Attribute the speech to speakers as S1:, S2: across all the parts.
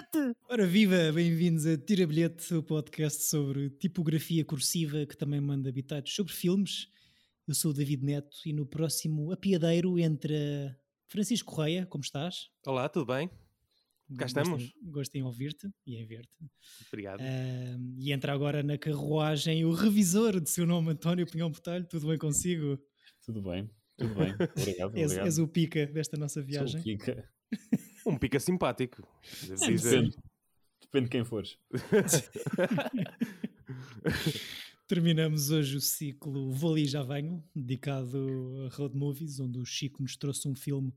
S1: bilhete!
S2: Ora viva, bem-vindos a Tira Bilhete, o podcast sobre tipografia cursiva que também manda habitados sobre filmes. Eu sou o David Neto e no próximo apiadeiro entra Francisco Correia, como estás?
S3: Olá, tudo bem? Cá estamos.
S2: Gosto em, ouvir-te e em ver-te.
S3: Obrigado.
S2: Uh, e entra agora na carruagem o revisor de seu nome, António Pinhão Botelho. Tudo bem consigo?
S4: Tudo bem, tudo bem. Obrigado.
S2: és,
S4: obrigado.
S2: és o pica desta nossa viagem.
S4: Sou o Kika.
S3: Um pica simpático.
S4: Depende, depende de quem fores.
S2: Terminamos hoje o ciclo Vou Ali Já Venho, dedicado a road movies, onde o Chico nos trouxe um filme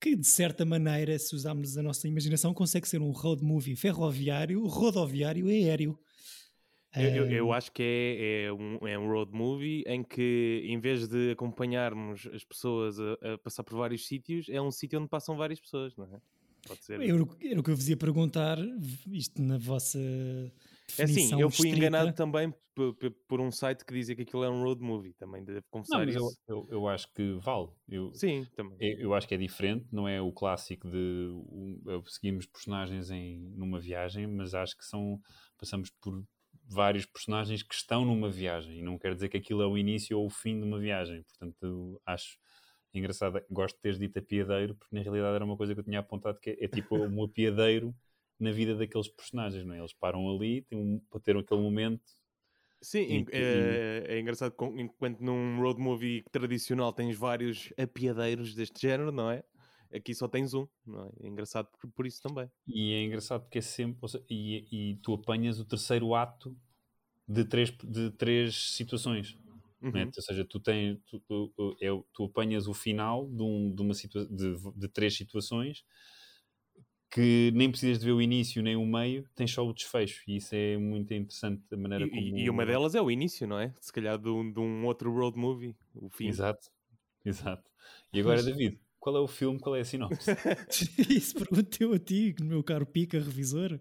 S2: que, de certa maneira, se usarmos a nossa imaginação, consegue ser um road movie ferroviário, rodoviário e aéreo.
S3: Eu, eu- eu acho que é, é um, é um road movie em que, em vez de acompanharmos as pessoas a, a passar por vários sítios, é um sítio onde passam várias pessoas, não é? Pode ser.
S2: Era o que era o que eu vos ia perguntar, isto na vossa
S3: É assim, eu fui
S2: estrita.
S3: enganado também por, um site que dizia que aquilo é um road movie, também devo
S4: Não,
S3: confessar
S4: mas eu,
S3: isso.
S4: eu, eu acho que vale. Eu,
S3: Sim, também.
S4: eu, eu acho que é diferente, não é o clássico de um, uh, seguimos personagens em, numa viagem, mas acho que são passamos por vários personagens que estão numa viagem e não quer dizer que aquilo é o início ou o fim de uma viagem. Portanto, acho engraçado, gosto de teres dito apiadeiro, porque na realidade era uma coisa que eu tinha apontado que é, é tipo um apiadeiro na vida daqueles personagens, não é? Eles param ali têm um, para ter aquele momento
S3: Sim,
S4: E-
S3: é, é engraçado enquanto num road movie tradicional tens vários apiadeiros deste género, não é? Aqui só tens um, não é? É engraçado por, por isso também.
S4: E é engraçado porque é sempre. seja, e, e tu apanhas o terceiro ato de três, de três situações. né?
S3: Uhum.
S4: Ou seja, tu, tens, tu, tu, é, tu apanhas o final de, um- de uma situa de, de três situações que nem precisas de ver o início nem o meio, tens só o desfecho. E isso é muito interessante a maneira
S3: E,
S4: como.
S3: e- e uma delas é o início, não é? Se calhar de um, de um outro road movie, o fim.
S4: Exato, exato. E agora, David, qual é o filme, qual é a sinopse?
S2: Isso pergunto eu a ti, meu caro pica revisor.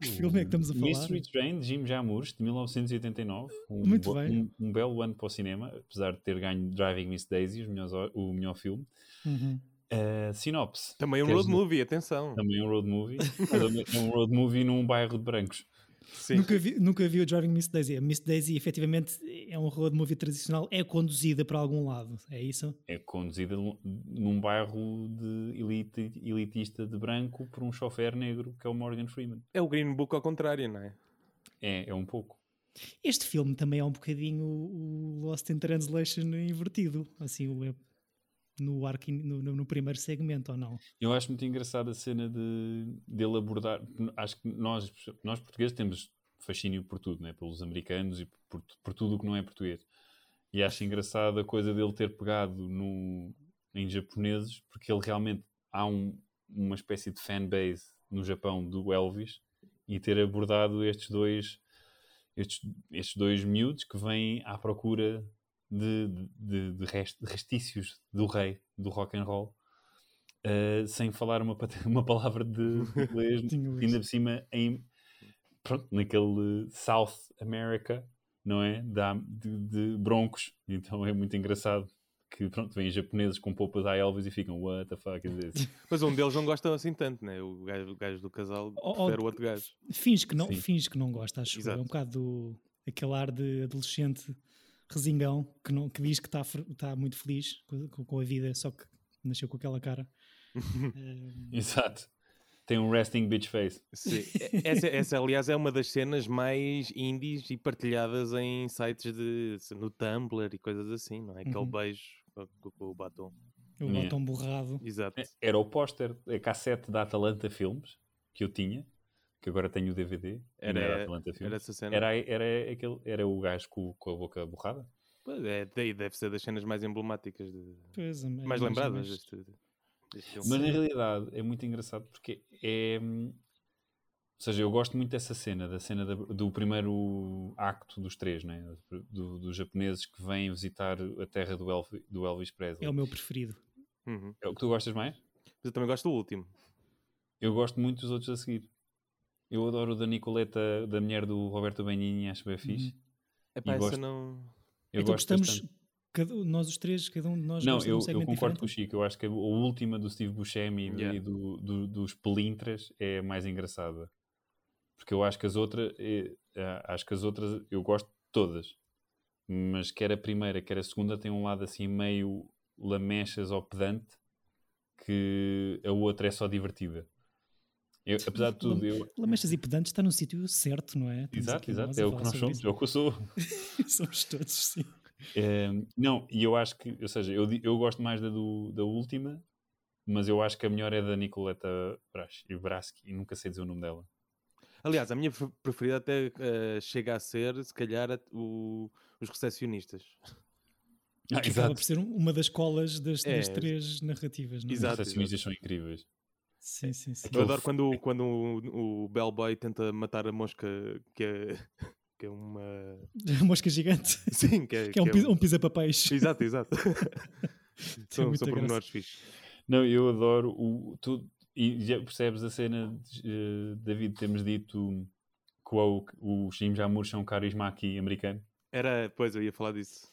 S2: Que filme é que estamos a falar?
S4: Mystery Train de Jim Jarmusch, de 1989. Um,
S2: Muito bem.
S4: Um, um belo ano para o cinema, apesar de ter ganho Driving Miss Daisy, os melhores ho- o melhor filme.
S2: Uhum.
S4: Uh, sinopse.
S3: Também um road movie, atenção.
S4: Também um road movie. é um road movie num bairro de brancos.
S3: Sim.
S2: Nunca, vi, nunca vi o Driving Miss Daisy. A Miss Daisy, efetivamente, é um road movie tradicional, é conduzida para algum lado, é isso?
S4: É conduzida num- bairro de elite, elitista de branco por um chofer negro, que é o Morgan Freeman.
S3: É o Green Book ao contrário, não é?
S4: É, é um pouco.
S2: Este filme também é um bocadinho o Lost in Translation invertido, assim, o- no, arco, no- no primeiro segmento, ou não?
S4: Eu acho muito engraçada a cena de, dele abordar. Acho que nós, nós portugueses temos fascínio por tudo, né? pelos americanos e por, por tudo o que não é português. E acho engraçada a coisa dele ter pegado no, em japoneses, porque ele realmente há um- uma espécie de fanbase no Japão do Elvis e ter abordado estes dois, estes, estes dois miúdos que vêm à procura de, de, de rest- de restícios do rei do rock and roll Uh, sem falar uma, uma palavra de inglês, ainda por cima em pronto, naquele South America, não é? Da, de, de broncos, então é muito engraçado que pronto, vêm japoneses com poupas à Elvis e ficam what the fuck is this?
S3: Mas um deles não gosta assim tanto, né? O gajo, o gajo do casal
S2: Oh, oh,
S3: prefere o outro gajo.
S2: Finge que não,
S4: Sim.
S2: finge que não gosta, acho. eu. É
S3: Exato.
S2: um bocado do, aquele ar de adolescente resingão que, não, que diz que está está muito feliz com, com- a vida, só que nasceu com aquela cara. Eh,
S4: Exato. Tem um resting bitch face.
S3: Sim. Essa, essa, aliás, é uma das cenas mais indies e partilhadas em sites de no Tumblr e coisas assim, não é? Aquele
S2: Uhum.
S3: beijo com, com- com o batom.
S2: o
S4: Yeah.
S2: batom borrado.
S3: Exato.
S4: Era o póster, a cassete da Atalanta Filmes que eu tinha, que agora tenho o DVD.
S3: Era-
S4: Era, Atalanta
S3: Era essa cena.
S4: Era, era, aquele, era o gajo com, com a boca borrada.
S3: Pois é, daí deve ser das cenas mais emblemáticas, de-
S2: Pois, é,
S3: mais lembradas deste, deste.
S4: Mas na realidade é muito engraçado porque é. Ou seja, eu gosto muito dessa cena, da cena da- do primeiro acto dos três, né? Do- dos japoneses que vêm visitar a terra do, Elvi- do Elvis Presley.
S2: É o meu preferido.
S3: Uhum.
S4: É o que tu gostas mais?
S3: Mas eu também gosto do último.
S4: Eu gosto muito dos outros a seguir. Eu adoro o da Nicoleta, da mulher do Roberto Benigni, acho bem fixe.
S3: Epá,
S4: E
S3: essa
S4: gosto-
S3: não.
S4: Eu
S2: então
S4: gosto
S2: cada- nós os três, cada um de nós
S4: Não,
S2: de um
S4: eu, eu concordo com o
S2: diferente?
S4: Chico. Eu acho que a última do Steve Buscemi e
S3: Yeah.
S4: do, do- dos Pelintras é a mais engraçada. Porque eu acho que as outras, eh, ah, acho que as outras eu gosto de todas. Mas quer a primeira, quer a segunda tem um lado assim meio lamechas ou pedante que a outra é só divertida. Eu, apesar de tudo, eu,
S2: Lamechas e pedantes está no sítio certo, não é? Estamos
S4: exato, exato, é o que nós somos, é o que eu sou.
S2: isso. Somos todos, sim.
S4: Eh, não, e eu acho que, ou seja, eu, eu gosto mais da, do, da última, mas eu acho que a melhor é da Nicoleta Bras- e Braski, e nunca sei dizer o nome dela.
S3: Aliás, a minha pre- preferida até eh, chega a ser, se calhar, a- o- os recepcionistas.
S4: Ah,
S2: Que acaba por ser um- uma das colas das, das
S3: É.
S2: três narrativas, não é?
S4: Os
S3: Exato.
S4: recepcionistas são incríveis.
S2: Sim, sim, sim.
S3: Eu adoro quando, quando o, o bellboy tenta matar a mosca, que é, que é uma.
S2: A mosca gigante,
S3: Sim, que é,
S2: que é um,
S3: que
S2: pisa, um pisa-papéis.
S3: Exato, exato. são
S2: muita
S3: são
S2: graça.
S3: pormenores fixos.
S4: Não, eu adoro o. Tu, e já percebes a cena, de, eh, David, temos dito que o, o Jim Jarmusch é um carisma aqui americano.
S3: Era, pois, eu ia falar disso.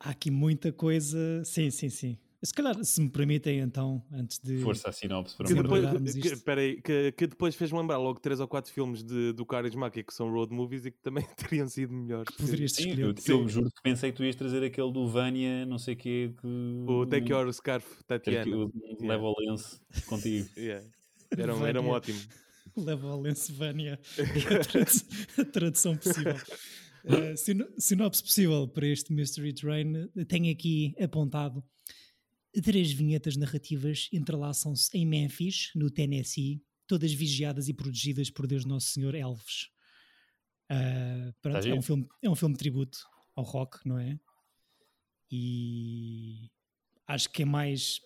S2: Há aqui muita coisa. Sim, sim, sim. Se calhar, se me permitem, então, antes de.
S4: Força a sinopse para
S3: Que depois, que,
S2: isto.
S3: peraí, que, que depois fez-me lembrar logo três ou quatro filmes de, do Caris Maki que são road movies e que também teriam sido melhores.
S2: Poderias
S4: Sim,
S2: escolher.
S4: eu,
S3: Sim.
S4: eu juro que pensei que tu ias trazer aquele do Vânia, não sei o quê. Que,
S3: O Take Your Scarf,
S4: ter que-
S3: Tatiana.
S4: o- Leva o lenço contigo.
S3: Yeah. Era, um- era um
S2: Vânia.
S3: ótimo.
S2: Leva ao Lencevânia a, tradu- a tradução possível. Uh, sino- sinopse possível para este Mystery Train. Tenho aqui apontado três vinhetas narrativas entrelaçam-se em Memphis, no Tennessee, todas vigiadas e protegidas por Deus Nosso Senhor Elves. Uh, pronto,
S4: Tá
S2: é, um filme, é um filme de tributo ao rock, não é? E acho que é mais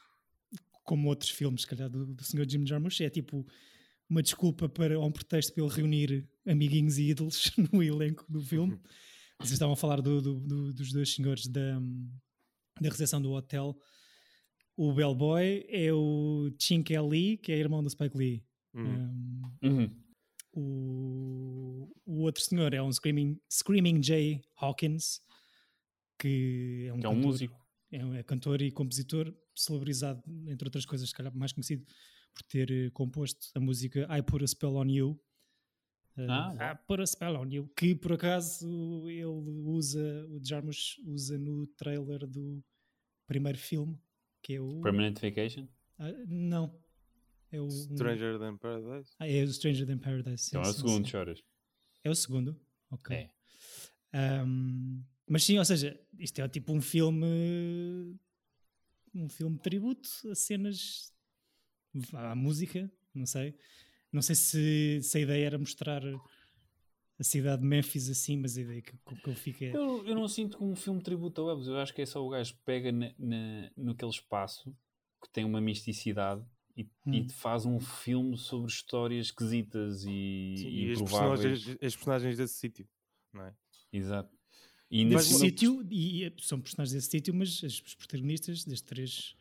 S2: como outros filmes, se calhar, do, do Sr. Jim Jarmusch, é tipo uma desculpa para, ou um pretexto para ele reunir amiguinhos e ídolos no elenco do filme. Vocês estavam a falar do- do- dos dois senhores da, da recepção do hotel. O bellboy é o Chinky Lee, que é irmão do Spike Lee.
S3: Hum.
S2: Um,
S4: Uhum.
S2: o, o outro senhor é um Screaming, Screaming Jay Hawkins, que é um,
S4: Que é um
S2: cantor-
S4: músico.
S2: é é cantor e compositor celebrizado, entre outras coisas, se calhar mais conhecido por ter eh, composto a música I Put a Spell on You. Eh,
S4: Ah,
S2: I Put a Spell on You, que por acaso ele usa, o Jarmusch usa no trailer do primeiro filme, que é o.
S4: Permanent Vacation.
S2: Ah, não. É o.
S3: Stranger Than Paradise.
S2: Ah, é o Stranger Than Paradise.
S4: Então é
S2: sim,
S4: o
S2: sim,
S4: segundo,
S2: sim.
S4: choras.
S2: É o segundo? Ok.
S4: É.
S2: Ahm, mas sim, ou seja, isto é tipo um filme. Um filme de tributo a cenas. à música, não sei. Não sei se, se a ideia era mostrar a cidade de Memphis assim, mas a ideia que, que eu fico é.
S4: Eu, eu não sinto como um filme tributo ao Elvis. Eu acho que é só o gajo que pega na, na, naquele espaço que tem uma misticidade e, e
S2: Hum.
S4: faz um filme sobre histórias esquisitas e,
S3: Sim,
S4: e
S3: e as
S4: improváveis.
S3: personagens, as personagens desse sítio. Não é?
S4: Exato. E cima-
S2: sítio, e e são personagens desse sítio, mas as- os protagonistas das três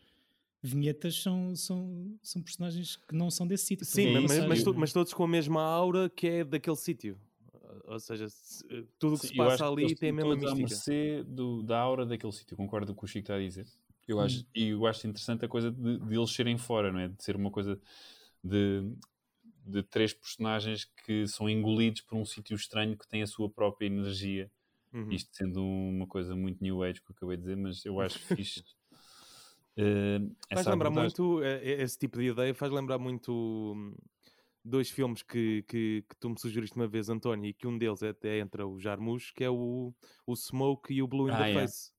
S2: vinhetas são, são, são personagens que não são desse sítio.
S3: Sim,
S4: É
S3: mas, mas, mas todos com a mesma aura que é daquele sítio. Ou seja, se- eh, tudo o que
S4: Sim,
S3: se passa ali tem a mesma
S4: todos à
S3: mística.
S4: mercê do, da aura daquele sítio. Concordo com o que o Chico está a dizer. Eu acho,
S2: Hum.
S4: E eu acho interessante a coisa de, de eles serem fora, não é? De ser uma coisa de, de três personagens que são engolidos por um sítio estranho que tem a sua própria energia.
S3: Uhum.
S4: Isto sendo uma coisa muito new age que eu acabei de dizer, mas eu acho fixe. eh,
S3: Faz lembrar
S4: abordagem.
S3: muito, eh, esse tipo de ideia faz lembrar muito hum, dois filmes que, que, que tu me sugeriste uma vez, António, e que um deles é até entra o Jarmusch, que é o, o Smoke e o Blue in
S4: Ah,
S3: the
S4: é.
S3: Face.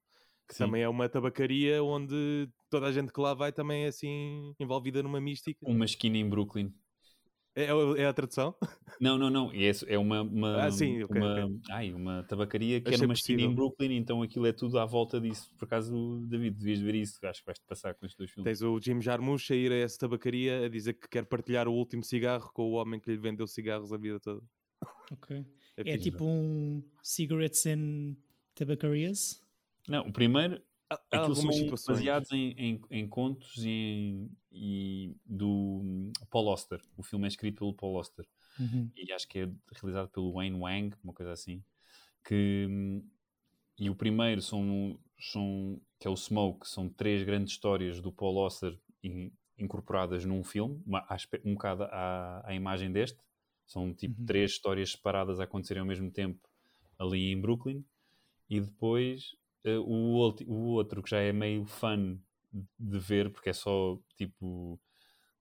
S3: Que
S4: Sim.
S3: também é uma tabacaria onde toda a gente que lá vai também é assim envolvida numa mística.
S4: Uma esquina em Brooklyn.
S3: É, é- é a tradução?
S4: Não, não, não. É, é uma, uma,
S3: Ah, sim, ok,
S4: uma,
S3: ok.
S4: Ai, uma tabacaria que é
S3: Achei
S4: numa esquina em. Brooklyn, então aquilo é tudo à volta disso. Por acaso, David, devias ver isso. Acho que vais-te passar com estes dois filmes.
S3: Tens o Jim Jarmusch a ir a essa tabacaria a dizer que quer partilhar o último cigarro com o homem que lhe vendeu cigarros a vida toda.
S2: Ok.
S3: É,
S2: É tipo um Cigarettes and Tabacarias.
S4: Não, o primeiro,
S3: Há-
S4: são
S3: algumas situações.
S4: baseados em, em, em contos e, em- e do hum, Paul Auster. O filme é escrito pelo Paul Auster.
S2: Uhum.
S4: e acho que é realizado pelo Wayne Wang, uma coisa assim. Que, hum, e o primeiro são são, que é o Smoke, são três grandes histórias do Paul Auster in, incorporadas num filme, uma, um bocado à, à imagem deste. São tipo uhum. três histórias separadas a acontecerem ao mesmo tempo ali em Brooklyn. E depois uh, o, o outro que já é meio fun de ver, porque é só tipo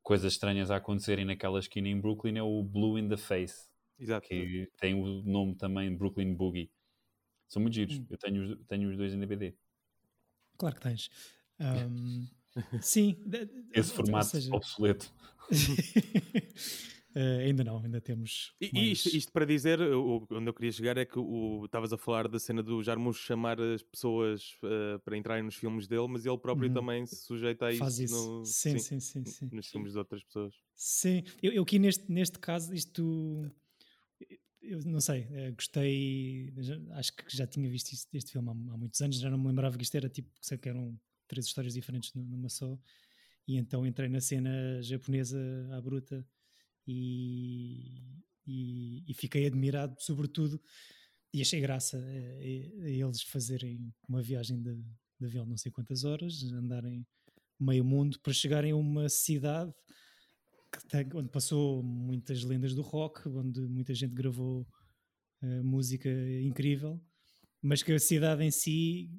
S4: coisas estranhas a acontecerem naquela esquina em Brooklyn, é o Blue in the Face.
S3: Exato.
S4: Que tem o nome também Brooklyn Boogie. São muito giros. Hum. Eu tenho, tenho os dois em DVD.
S2: Claro que tens. Um, sim.
S4: Esse formato seja... obsoleto.
S2: Uh, ainda não, ainda temos.
S3: E, mais... isto, isto, para dizer, o, onde eu queria chegar é que estavas a falar da cena do Jarmusch chamar as pessoas uh, para entrarem nos filmes dele, mas ele próprio uhum. também se sujeita a isso,
S2: Faz
S3: isso. No,
S2: sim, sim, sim, sim,
S3: nos filmes de outras pessoas.
S2: Sim, eu, eu aqui neste, neste caso, isto. Eu não sei, eh, gostei. Acho que já tinha visto isto, este filme há, há, muitos anos, já não me lembrava que isto era tipo, sei que eram três histórias diferentes numa só. E então entrei na cena japonesa à bruta e, e, e fiquei admirado, sobretudo, e achei graça a, a, a eles fazerem uma viagem de, de avião não sei quantas horas, andarem meio mundo para chegarem a uma cidade tem, onde passou muitas lendas do rock, onde muita gente gravou uh, música incrível, mas que a cidade em si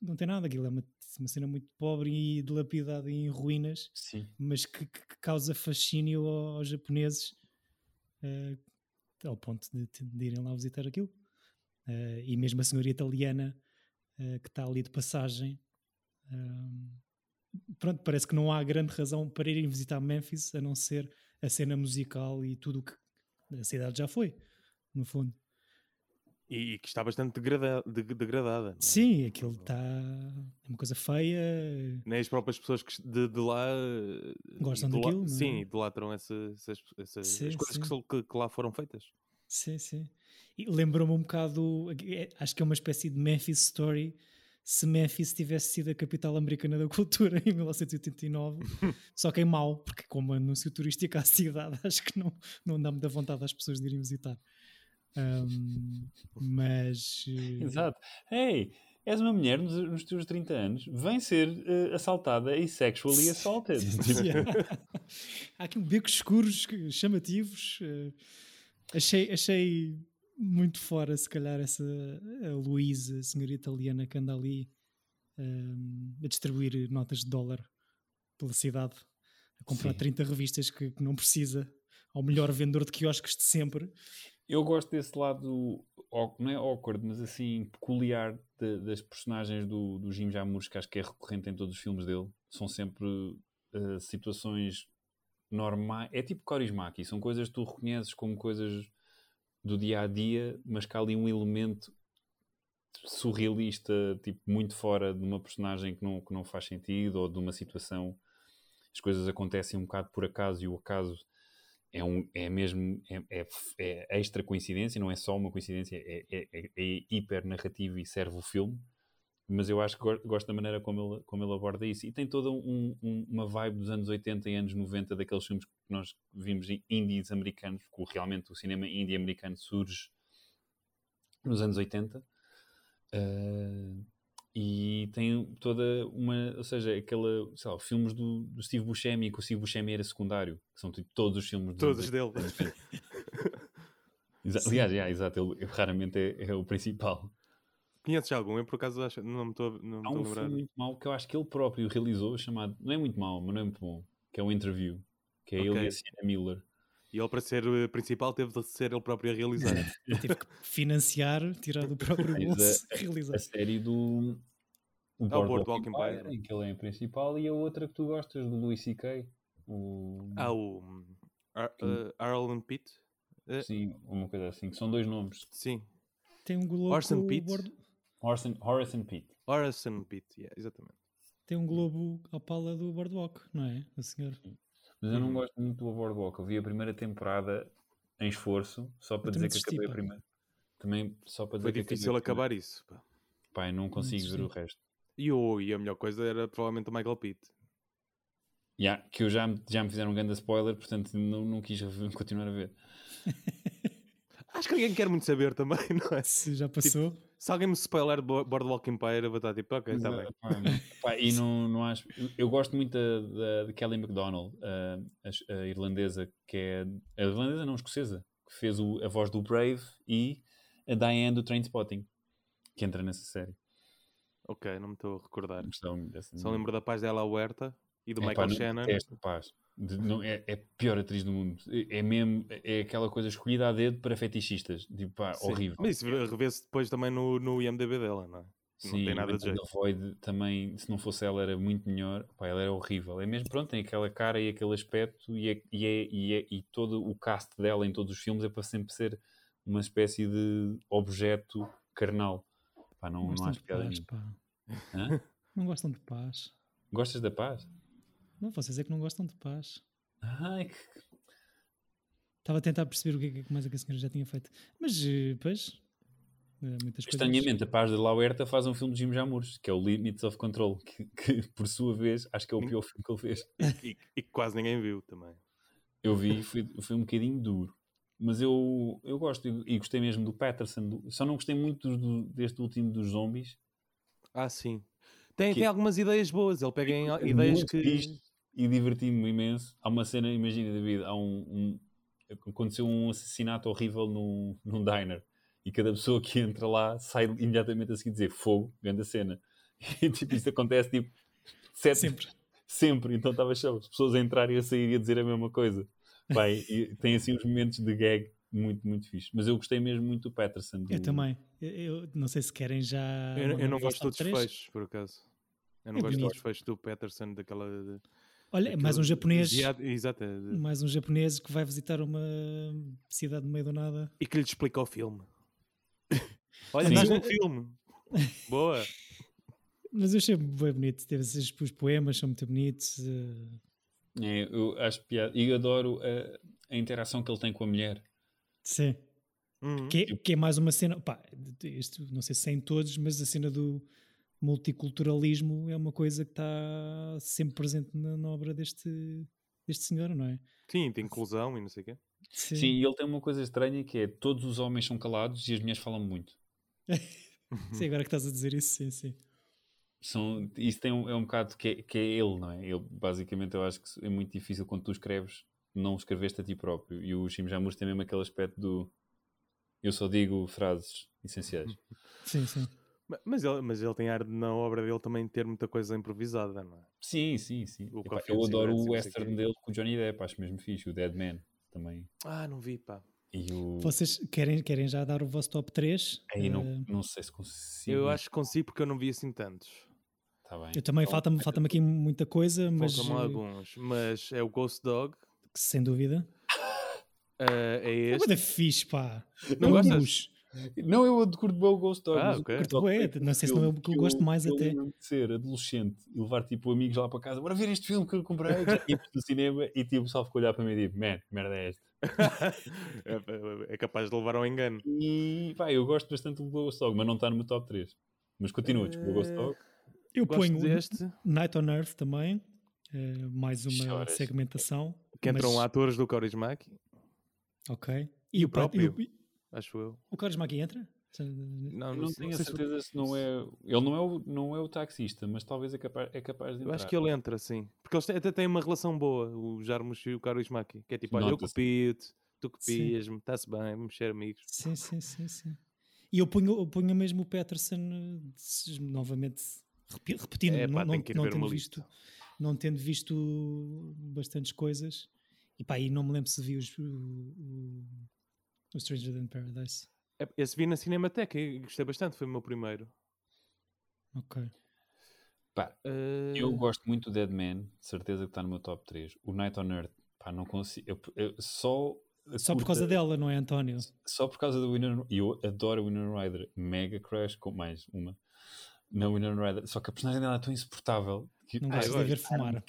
S2: não tem nada, aquilo é uma, uma cena muito pobre e dilapidada em ruínas,
S4: Sim.
S2: mas que, que, causa fascínio aos, aos japoneses uh, ao ponto de, de, irem lá visitar aquilo. Uh, e mesmo a senhora italiana uh, que está ali de passagem, pronto, parece que não há grande razão para irem visitar Memphis a não ser a cena musical e tudo o que a cidade já foi, no fundo.
S3: E, que está bastante degrada, degradada. É?
S2: Sim, aquilo está. É uma coisa feia.
S3: Nem as próprias pessoas que de, de lá.
S2: Gostam daquilo? Lá,
S3: sim, idolatram essas, essas sim, as coisas que, que, lá foram feitas.
S2: Sim, sim. E lembrou-me um bocado. É, acho que é uma espécie de Memphis Story. Se Memphis tivesse sido a capital americana da cultura em 1989, só que é mau, porque, como anúncio turístico à cidade, acho que não, não dá muita vontade às pessoas de irem visitar. Um, mas.
S4: Uh... Exato. Hey, és uma mulher nos, nos teus 30 anos, vem ser uh, assaltada e sexually assaulted.
S2: Há aqui becos escuros chamativos. Uh, achei, achei muito fora, se calhar, essa a Luísa, a senhora italiana que anda ali um, a distribuir notas de dólar pela cidade, a comprar Sim. 30 revistas que, que não precisa ao melhor vendedor de quiosques de sempre.
S4: Eu gosto desse lado, não é awkward, mas assim, peculiar de, das personagens do, do Jim Jarmusch, que acho que é recorrente em todos os filmes dele. São sempre uh, situações normais. É tipo Korismaki, são coisas que tu reconheces como coisas do dia a dia, mas que há ali um elemento surrealista, tipo, muito fora de uma personagem que não, que não faz sentido ou de uma situação. As coisas acontecem um bocado por acaso e o acaso é, um, é mesmo é, é, é, extra coincidência, não é só uma coincidência, é, é, é, é hiper narrativo e serve o filme. Mas eu acho que gosto da maneira como ele, como ele aborda isso. E tem toda um, um, uma vibe dos anos 80 e anos 90, daqueles filmes que nós vimos indies americanos, porque realmente o cinema indie americano surge nos anos 80. Uh, e tem toda uma, ou seja, aquela, sei lá, filmes do, do Steve Buscemi, que o Steve Buscemi era secundário, que são tipo todos os filmes
S3: todos dele.
S4: Exa aliás, yeah, exato, ele, raramente é, é, o principal.
S3: Conheces algum? Eu por acaso acho, não me estou
S4: Há um filme muito mau que eu acho que ele próprio realizou, chamado, não é muito mau, mas não é muito bom, que é o Interview, que é okay. ele e a Sienna Miller.
S3: E ele, para ser o principal, teve de ser ele próprio a realizar.
S2: ele teve que financiar, tirar do próprio bolso,
S4: a,
S2: realizar.
S4: A série do o é Boardwalk Empire, Empire, em que ele é o principal, e a outra que tu gostas, do Louis C.K.
S3: O... Ah, o Ar uh, Arlen Pitt?
S4: Uh... Sim, uma coisa assim, que são dois nomes.
S3: Sim.
S2: Tem um globo...
S3: Orson Pitt? Board...
S4: Orson, Horace Pitt.
S3: Horace Pitt, yeah, exatamente.
S2: Tem um globo à pala do Boardwalk, não é? A senhora.
S4: Mas eu não uhum. gosto muito do Boardwalk. Eu vi a primeira temporada em esforço, só para dizer que acabei a primeira. Também só para dizer
S3: Foi difícil acabar isso. Pá.
S4: Pai, não consigo ver o resto.
S3: E, o, e a melhor coisa era provavelmente o Michael Pitt.
S4: Yeah, que eu já, já me fizeram um grande spoiler, portanto não, não quis continuar a ver.
S3: Acho que ninguém quer muito saber também, não é?
S2: Se já passou.
S3: Se alguém me spoiler Bo- Boardwalk Empire, eu vou estar tipo, ok, está bem.
S4: Pá, e não, não acho. Eu gosto muito da, da- de Kelly MacDonald, a, a- a irlandesa, que é. A irlandesa não, escocesa, que fez o- a voz do Brave e a Diane do Trainspotting, que entra nessa série.
S3: Ok, não me estou a recordar.
S4: Dessa
S3: Só lembro da paz dela Huerta e do
S4: É,
S3: Michael
S4: pá,
S3: Shannon.
S4: detesto, paz. De- não, é, é a pior atriz do mundo. É, é mesmo. É aquela coisa escolhida a dedo para fetichistas. Tipo, pá,
S3: Sim.
S4: horrível.
S3: Mas isso revê-se depois também no, no IMDB dela, não é? Não
S4: Sim,
S3: tem nada
S4: a
S3: de jeito.
S4: Void também, se não fosse ela, era muito melhor. Pá, ela era horrível. É mesmo, pronto, tem aquela cara e aquele aspecto e, é, e, é, e, é- e todo o cast dela em todos os filmes é para sempre ser uma espécie de objeto carnal. Pá, não, não acho piada
S2: paz,
S4: nenhuma.
S2: pá.
S4: Hã?
S2: Não gostam de paz.
S4: Gostas da paz?
S2: Não, vocês é que não gostam de paz.
S4: Ai, que...
S2: Estava a tentar perceber o que é que mais é que a senhora já tinha feito. Mas, eh, pois, eh, muitas coisas.
S4: Estranhamente, a paz de Lauerta faz um filme de Jim Jamures, que é o Limits of Control, que, que, por sua vez acho que é o pior filme que ele fez.
S3: E, e que quase ninguém viu também.
S4: Eu vi, foi, foi um bocadinho duro. Mas eu, eu gosto e, e gostei mesmo do Patterson. do- só não gostei muito do- deste último dos zombies.
S3: Ah, sim. Tem,
S4: Que-
S3: tem algumas ideias boas. Ele pega em
S4: É
S3: ideias que.
S4: E diverti-me imenso. Há uma cena, imagina, David, há um, um- aconteceu um assassinato horrível num, num diner. E cada pessoa que entra lá sai imediatamente a seguir dizer fogo, grande cena. E tipo, isso acontece tipo sete,
S2: Sempre.
S4: Sempre, então estava show. As pessoas a entrar e a sair e a dizer a mesma coisa. Pai, e tem assim uns momentos de gag muito, muito fixe. Mas eu gostei mesmo muito do Patterson. do-
S2: Eu também. Eu, eu não sei se querem já.
S3: Eu, eu não gosto
S2: três.
S3: fechos, por acaso. Eu não
S2: É
S3: gosto dos
S2: bonito.
S3: fechos do Patterson, daquela. de-
S2: Olha,
S3: daquele-
S2: mais um japonês.
S3: Exato, é
S2: Mais um japonês que vai visitar uma cidade no meio do nada.
S3: E que lhe explica o filme. Olha, estás num filme. Boa.
S2: Mas eu achei bem bonito. Teve esses, os poemas são muito bonitos. eh,
S4: É, eu acho piada. E eu adoro a, a interação que ele tem com a mulher.
S2: sim.
S3: Uhum.
S2: Que, é- que é mais uma cena. Pá, isto não sei se é em todos, mas a cena do multiculturalismo é uma coisa que está sempre presente na, na obra deste, deste senhor, não é?
S3: Sim, tem inclusão e não sei o quê.
S2: Sim.
S4: Sim, e ele tem uma coisa estranha que é todos os homens são calados e as mulheres falam muito.
S2: Sim, agora que estás a dizer isso, sim, sim.
S4: São, isso tem um, é um bocado que é, que é ele, não é? Ele, basicamente, eu acho que é muito difícil quando tu escreves não escreveste a ti próprio. E o Jim Jamur tem mesmo aquele aspecto do eu só digo frases essenciais.
S2: Sim, sim.
S3: Ma- Mas ele, mas ele tem ar de, na obra dele também ter muita coisa improvisada, não é?
S4: Sim, sim, sim.
S3: O
S4: Epá, eu adoro o
S3: não
S4: western
S3: quê.
S4: dele com o Johnny Depp, acho mesmo fixe, o Dead Man também.
S3: Ah, não vi, pá.
S4: E o.
S2: Vocês querem, querem já dar o vosso top 3?
S4: Aí não,
S2: Eh,
S4: não sei se consigo.
S3: Eu acho que consigo porque eu não vi assim tantos.
S4: Tá bem.
S2: eu também
S4: Então,
S2: falta-me falta aqui muita coisa, mas
S3: Faltam-me
S2: eh,
S3: alguns. Mas é o Ghost Dog.
S2: sem dúvida.
S3: eh, é
S2: É
S3: este.
S2: muito fixe, pá.
S3: Não
S2: Eu
S3: gostas?
S4: Não, eu curto bem o Ghost Dog.
S3: Ah,
S4: mas o
S3: ok.
S4: Ghost
S2: Curto
S4: foi
S2: não sei se não é o que eu gosto mais até.
S4: lembro-me de ser adolescente e levar tipo amigos lá para casa, bora ver este filme que eu comprei. Íamos no cinema e tipo, o pessoal ficou olhar para mim e tipo, man, que merda é esta?
S3: é, é capaz de levar ao engano.
S4: E pá, eu gosto bastante do Ghost Dog, mas não está no meu top 3. Mas continua, desculpa, o Ghost
S3: Eh,
S4: Dog.
S2: Eu
S3: Gosto
S2: ponho
S3: deste.
S2: Night on Earth também. eh, mais uma
S4: Choras.
S2: segmentação.
S3: Que entram
S2: mas-
S3: atores do Kaurismäki,
S2: Ok.
S3: E o
S2: pá,
S3: próprio?
S2: e o-
S3: acho eu.
S2: o Kaurismäki entra?
S3: Não,
S4: Eu não
S3: sei-
S4: tenho a certeza se não é. Ele não é o, não é o taxista, mas talvez é capaz, é capaz de
S3: Eu
S4: entrar.
S3: acho que ele entra, sim. Porque eles até têm uma relação boa, o Jarmus e o Kaurismäki. Que é tipo, olha, eu copio-te, tu copias-me, está-se bem, vamos ser amigos.
S2: Sim, sim, sim, sim. E eu ponho, eu ponho mesmo o Peterson eh, novamente repetindo,
S3: É, pá,
S2: não, não, não tendo visto,
S3: lista.
S2: não tendo visto bastantes coisas. E pá, e não me lembro se vi os, o, o, o Stranger Than Paradise.
S3: É, Esse vi na Cinemateca e gostei bastante, foi o meu primeiro.
S2: Ok.
S4: Pá,
S3: Eh,
S4: Eu gosto muito do Dead Man, de certeza que está no meu top 3. O Night on Earth, pá, não consigo. eu- eu- só a
S2: Só por causa dela, não é, António?
S4: Só por causa do Winner E eu adoro o Winner Rider. Mega crush, com mais uma. Na Winner Rider. Só que a personagem dela é tão insuportável. Que,
S2: Não gosto de ver fumar.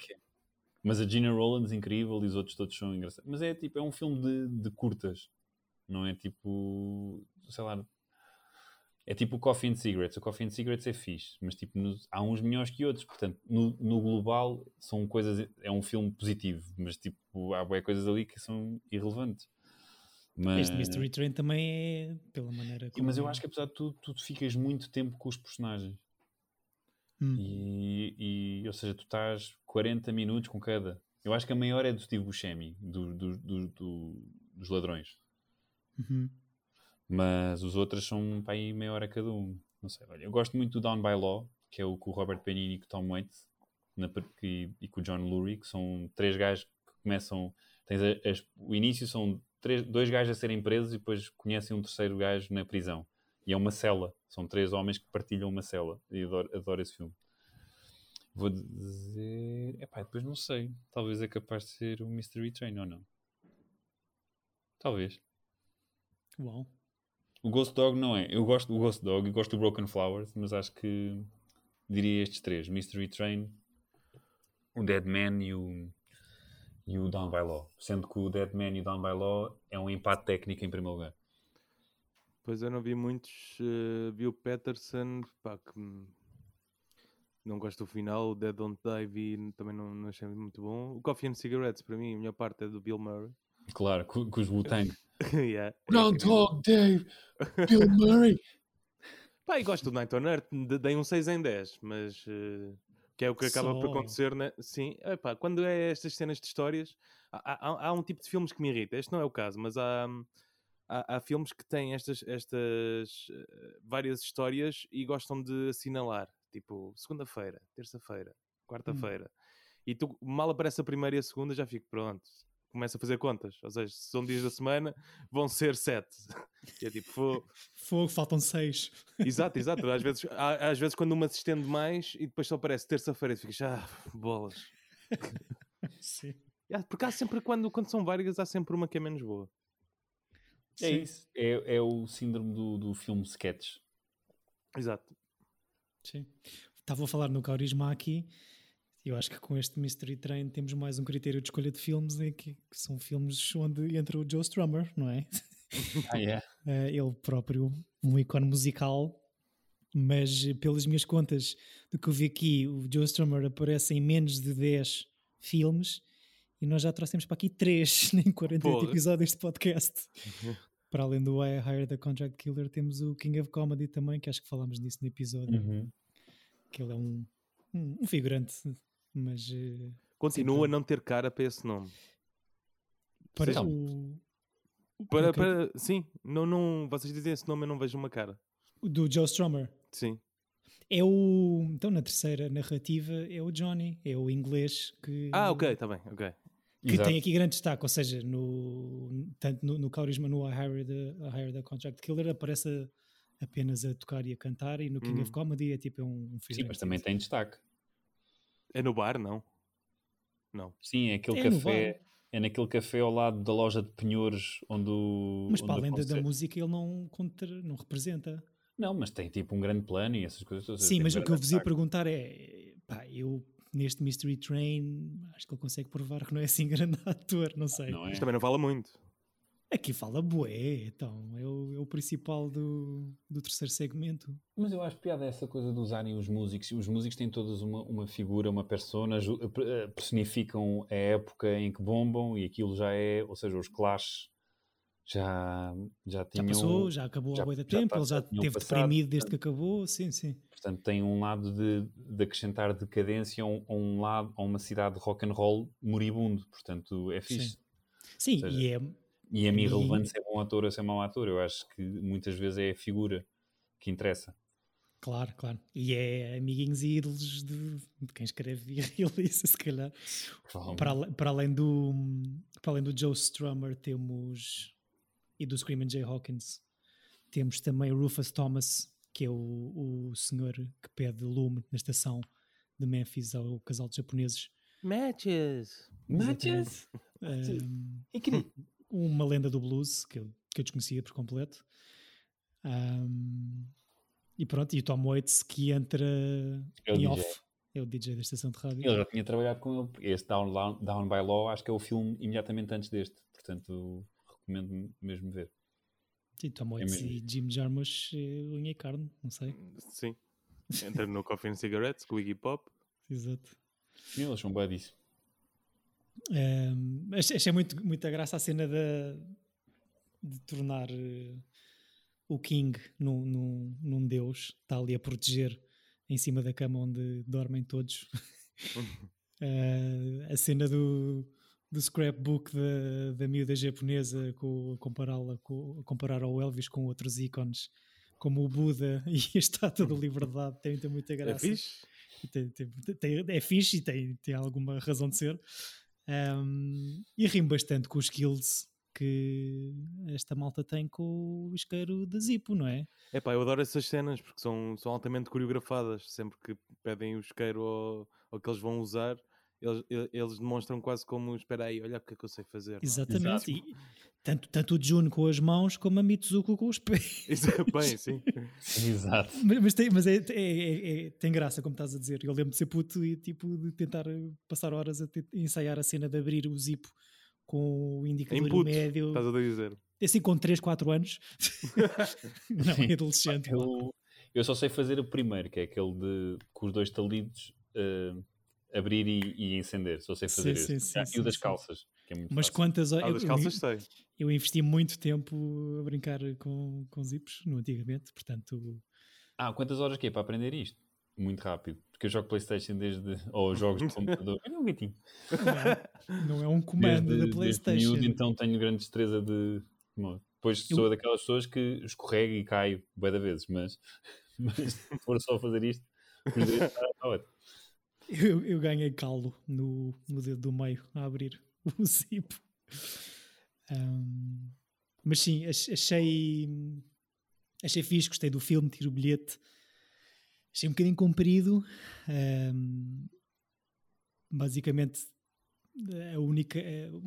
S4: Mas a Gina Rollins incrível e os outros todos são engraçados. Mas é tipo, é um filme de, de curtas. Não é tipo, sei lá. É tipo o Coffee and Cigarettes. O Coffee and Cigarettes é fixe, mas tipo, nos- há uns melhores que outros. Portanto, no, no global são coisas, é um filme positivo, mas tipo, há bué coisas ali que são irrelevantes. Mas,
S2: Este Mystery Train também é pela maneira
S4: Sim, mas eu
S2: como-
S4: acho que apesar de tudo, tu ficas muito tempo com os personagens.
S2: Hum.
S4: E, e, ou seja, tu estás 40 minutos com cada. Eu acho que a maior é do Steve Buscemi, do- do- do- dos ladrões.
S2: Uhum.
S4: Mas os outros são para aí meia hora cada um. Não sei, olha, eu gosto muito do Down by Law, que é o com o Robert Benigni e com o Tom Waits na e, e com o John Lurie, que são três gajos que começam. Tens a- as- o início são três, dois gajos a serem presos e depois conhecem um terceiro gajo na prisão. E é uma cela. São três homens que partilham uma cela. E adoro, adoro esse filme. Vou dizer. Epá, depois não sei. Talvez é capaz de ser o Mystery Train ou não. Talvez.
S2: Uau.
S4: O Ghost Dog não é. Eu gosto do Ghost Dog e gosto do Broken Flowers, mas acho que diria estes três: Mystery Train, o Dead Man e o, e o Down by Law. Sendo que o Dead Man e o Down by Law é um empate técnico em primeiro lugar.
S3: Pois eu não vi muitos. eh, vi o Patterson, pá, que hum, não gosto do final. O Dead Don't Die vi, também não, não achei muito bom. O Coffee and Cigarettes, para mim, a melhor parte é do Bill Murray.
S4: Claro, com, com os Wu-Tang.
S3: yeah.
S4: Groundhog Day! Bill Murray!
S3: Pá, e gosto do Night on Earth, de- dei um 6 em 10, mas eh, que é o que acaba por acontecer, né? Sim, epá, quando é estas cenas de histórias, há, há- há um tipo de filmes que me irrita. Este não é o caso, mas há, há, há filmes que têm estas, estas eh, várias histórias e gostam de assinalar, tipo segunda-feira, terça-feira, quarta-feira. E tu, mal aparece a primeira e a segunda, já fico pronto. Começa a fazer contas, ou seja, se são dias da semana, vão ser sete. E é tipo, "Fô,
S2: Fogo, faltam seis.
S3: Exato, exato. Às vezes, às vezes quando uma se estende mais e depois só aparece terça-feira e ficas, ah, bolas.
S2: Sim.
S3: Porque há sempre, quando, quando são várias, há sempre uma que é menos boa.
S4: É
S2: Sim.
S4: isso. É, é o síndrome do, do filme sketch.
S3: Exato.
S2: Sim. Estava a falar no Caurisma aqui. Eu acho que com este Mystery Train temos mais um critério de escolha de filmes em que, que são filmes onde entra o Joe Strummer, não é?
S4: Ah, é?
S2: Eh, ele próprio, um ícone musical, mas pelas minhas contas, do que eu vi aqui, o Joe Strummer aparece em menos de 10 filmes e nós já trouxemos para aqui 3 em 48
S3: Porra.
S2: episódios de podcast. para além do I Hired a Contract Killer, temos o King of Comedy também, que acho que falámos disso no episódio,
S4: Uhum.
S2: que ele é um, um, um figurante, mas eh,
S3: Continua
S2: Sempre.
S3: a não ter cara para esse nome.
S2: para
S3: Seja-
S2: o,
S3: Para,
S2: Ok.
S3: para, sim, não, não, vocês dizem esse nome, eu não vejo uma cara.
S2: o do Joe Strummer.
S3: Sim.
S2: É o. Então, na terceira narrativa, é o Johnny, é o inglês que.
S3: Ah, ok, está bem, ok.
S2: que
S4: Exato.
S2: tem aqui grande destaque, ou seja, no, tanto no, no Caurisma, no I Hired, a, I Hired a Contract Killer, aparece a- apenas a tocar e a cantar, e no King of
S3: Uhum.
S2: Comedy é tipo um, um
S4: Sim, mas também tem destaque.
S3: É no bar, não? Não.
S4: Sim, é aquele
S2: É
S4: café. É naquele café ao lado da loja de penhores onde o.
S2: Mas
S4: onde
S2: para além da, da música, ele não, contra, não representa.
S4: Não, mas tem tipo um grande plano e essas coisas. todas,
S2: Sim, mas o que eu vos ia perguntar é: pá, eu neste Mystery Train acho que ele consegue provar que não é assim grande ator, não sei.
S4: Não é?
S3: Mas também não fala muito.
S2: Aqui fala bué, então, é o, é o principal do, do terceiro segmento.
S4: Mas eu acho piada essa coisa de usarem os músicos. Os músicos têm todos uma, uma figura, uma persona, ju- eh, personificam a época em que bombam e aquilo já é, ou seja, os Clash já, já
S2: Já
S4: tinham.
S2: passou, já acabou
S4: já-
S2: há
S4: já
S2: tempo,
S4: tá-
S2: ele já
S4: já
S2: teve
S4: passado,
S2: deprimido desde que acabou, sim, sim.
S4: Portanto, tem um lado de, de acrescentar decadência a um, a um lado, a uma cidade de rock and roll moribundo. Portanto, é fixe.
S2: Sim,
S4: seja,
S2: e é,
S4: E é-me
S2: E-
S4: irrelevante se é bom ator ou se é mau ator. Eu acho que muitas vezes é a figura que interessa.
S2: claro, claro, e é amiguinhos e ídolos de, de quem escreve e realiza, se calhar. Para, para além do, para além do Joe Strummer, temos e do Screaming Jay Hawkins, temos também o Rufus Thomas, que é o, o senhor que pede lume na estação de Memphis ao casal de japoneses.
S3: Matches!
S4: Matches!
S2: Um,
S4: E queria-
S2: uma lenda do blues que eu, que eu desconhecia por completo. Um, e pronto, e o Tom Waits que entra
S4: É o
S2: em
S4: DJ.
S2: off, é o DJ da estação de rádio.
S4: Ele já tinha trabalhado com ele. Esse Down, Down, Down by Law acho que é o filme imediatamente antes deste. Portanto, recomendo mesmo ver.
S2: E Tom Waits
S4: mesmo.
S2: e Jim Jarmusch, eh, unha e carne, não sei.
S3: Sim. Entra no Coffee and Cigarettes com o Iggy Pop.
S2: Exato.
S4: Sim, eles são buddies.
S2: Um, achei, muito, muita graça a cena da. de tornar uh, o King num, num, num, deus, está ali a proteger em cima da cama onde dormem todos. uh, a cena do, do scrapbook da, da miúda japonesa com, a compará-la com, comparar ao Elvis com outros ícones como o Buda e a Estátua da Liberdade tem, tem muita é graça.
S3: É fixe?
S2: Tem, tem, tem, é fixe e tem, tem alguma razão de ser. Um, e rimo bastante com os skills que esta malta tem com o isqueiro de Zippo, não é?
S3: É pá, eu adoro essas cenas porque são, são altamente coreografadas. Sempre que pedem o isqueiro ou, ou que eles vão usar, eles, eles demonstram quase como espera aí, olha o que é que eu sei fazer. É?
S2: Exatamente. E, tanto, tanto o Jun com as mãos como a Mitsuko com os pés.
S3: Bem, sim.
S4: Exato.
S2: Mas, mas, tem, mas é, é, é, é, tem graça, como estás a dizer. Eu lembro de ser puto e tipo de tentar passar horas a ensaiar a cena de abrir o zipo com o indicador Input, médio.
S3: Estás a dizer.
S2: Assim com 3, 4 anos. Não, é adolescente.
S4: Eu, eu, só sei fazer o primeiro, que é aquele de com os dois talidos. Uh, abrir e, e, encender, só sei fazer sim, isso. Sim, sim, e o das calças, que é muito
S2: Mas
S4: fácil.
S2: quantas
S3: horas? Ah, das calças sei.
S2: Eu investi muito tempo a brincar com, com zips no antigamente, portanto...
S4: Ah, quantas horas que é para aprender isto? Muito rápido, porque eu jogo Playstation desde... ou jogos de computador, é um gatinho.
S2: Não é, não é um comando desde, da Playstation.
S4: Miúdo, então tenho grande destreza de... Depois sou eu... daquelas pessoas que escorrega e caio bem da vezes, mas, mas se for só fazer isto, está ótimo.
S2: Eu, eu ganhei calo no, no dedo do meio a abrir o zip. Um, mas sim, achei achei fixe, gostei do filme, tiro o bilhete. Achei um bocadinho comprido. Um, basicamente, a única.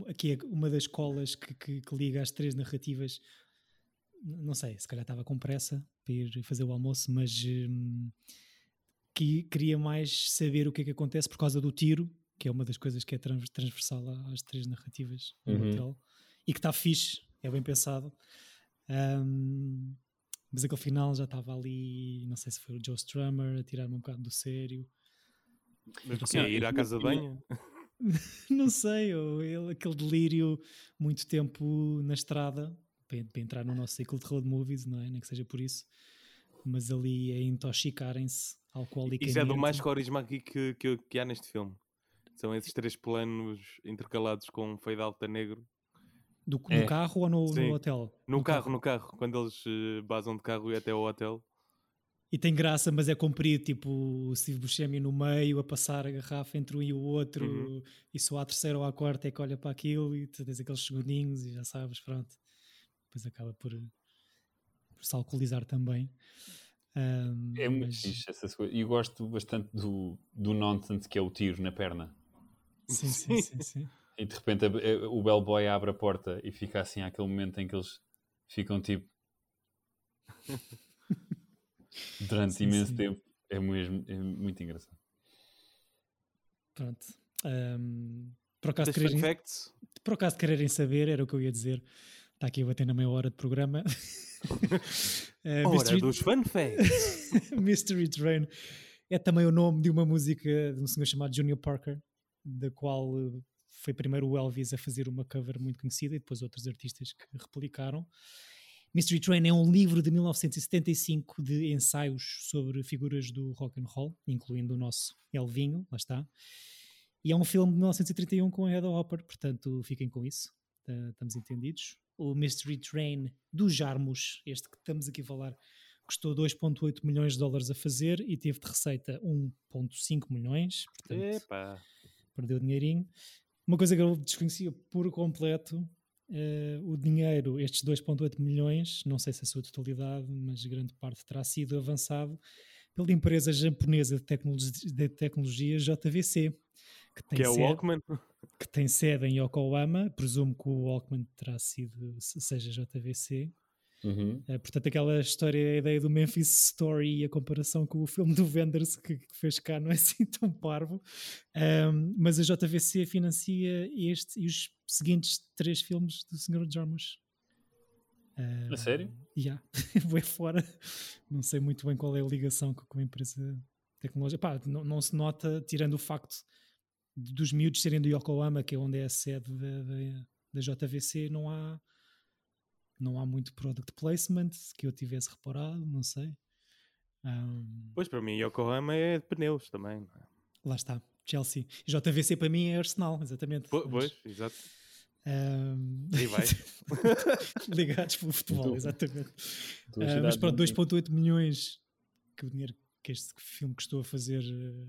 S2: Aqui é uma das colas que, que, que, liga as três narrativas. Não sei, se calhar estava com pressa para ir fazer o almoço, mas. Um, que queria mais saber o que é que acontece por causa do tiro, que é uma das coisas que é transversal às três narrativas uhum. hotel, e que está fixe, é bem pensado. Um, mas aquele final já estava ali, não sei se foi o Joe Strummer a tirar-me um bocado do sério.
S3: Mas porque ia ir à casa de banho?
S2: não sei, ou ele, aquele delírio, muito tempo na estrada, para, para, entrar no nosso ciclo de road movies, não é? Nem que seja por isso. Mas ali a intoxicarem-se alcoolicamente.
S3: Isso é do mais carisma aqui que, que, que há neste filme. São esses três planos intercalados com um fade out a negro.
S2: Do, no é. carro ou no, no hotel?
S3: No, no carro, carro, no carro. Quando eles uh, basam de carro e até ao hotel.
S2: E tem graça, mas é comprido, tipo o Steve Buscemi no meio, a passar a garrafa entre um e o outro, uhum. e só à terceira ou à quarta é que olha para aquilo e tu tens aqueles segundinhos e já sabes, pronto. Depois acaba por, por se alcoolizar também. Um,
S4: é muito mas... fixe essas coisas. E gosto bastante do, do nonsense que é o tiro na perna.
S2: Sim, sim, sim. sim.
S4: E de repente a, a, o bellboy abre a porta e fica assim aquele momento em que eles ficam tipo durante sim, imenso sim. tempo. É mesmo é muito engraçado.
S2: Pronto. Um, por, acaso quererem, por acaso quererem saber, era o que eu ia dizer. Está aqui a bater na meia hora de programa.
S3: uh, Hora Mystery... dos fun facts.
S2: Mystery Train é também o nome de uma música de um senhor chamado Junior Parker, da qual uh, foi primeiro o Elvis a fazer uma cover muito conhecida e depois outros artistas que replicaram. Mystery Train é um livro de 1975 de ensaios sobre figuras do rock and roll, incluindo o nosso Elvinho, lá está. E é um filme de 1931 com a Hedda Hopper, portanto fiquem com isso, estamos entendidos o Mystery Train do Jarmus, este que estamos aqui a falar, custou 2,8 milhões de dólares a fazer e teve de receita 1,5 milhões. Portanto, Epa. perdeu dinheirinho. Uma coisa que eu desconhecia por completo, uh, o dinheiro, estes 2,8 milhões, não sei se a sua totalidade, mas grande parte terá sido avançado pela empresa japonesa de tecnologia, de tecnologia JVC,
S3: que, tem que é o Walkman?
S2: Que tem sede em Yokohama, presumo que o Walkman terá sido, seja JVC.
S4: Uhum.
S2: É, portanto, aquela história, a ideia do Memphis Story e a comparação com o filme do Wenders que, que fez cá não é assim tão parvo. Um, mas a JVC financia este e os seguintes três filmes do Sr. Jarmusch.
S4: Um, a sério?
S2: Já, yeah. vou fora. Não sei muito bem qual é a ligação com a empresa tecnológica. Pá, não, não se nota, tirando o facto dos miúdos serem do Yokohama, que é onde é a sede da, da, da JVC, não há não há muito product placement que eu tivesse reparado, não sei. Um,
S3: Pois, para mim, Yokohama é de pneus também. é?
S2: lá está, Chelsea. JVC para mim é Arsenal, exatamente.
S3: Po-
S2: Mas,
S3: Pois, exato.
S2: um,
S3: Aí vai.
S2: ligados pelo futebol, exatamente.
S4: Tua
S2: Ah,
S4: cidade
S2: mas pronto,
S4: tem-
S2: 2.8 milhões que o dinheiro que este filme custou a fazer foi-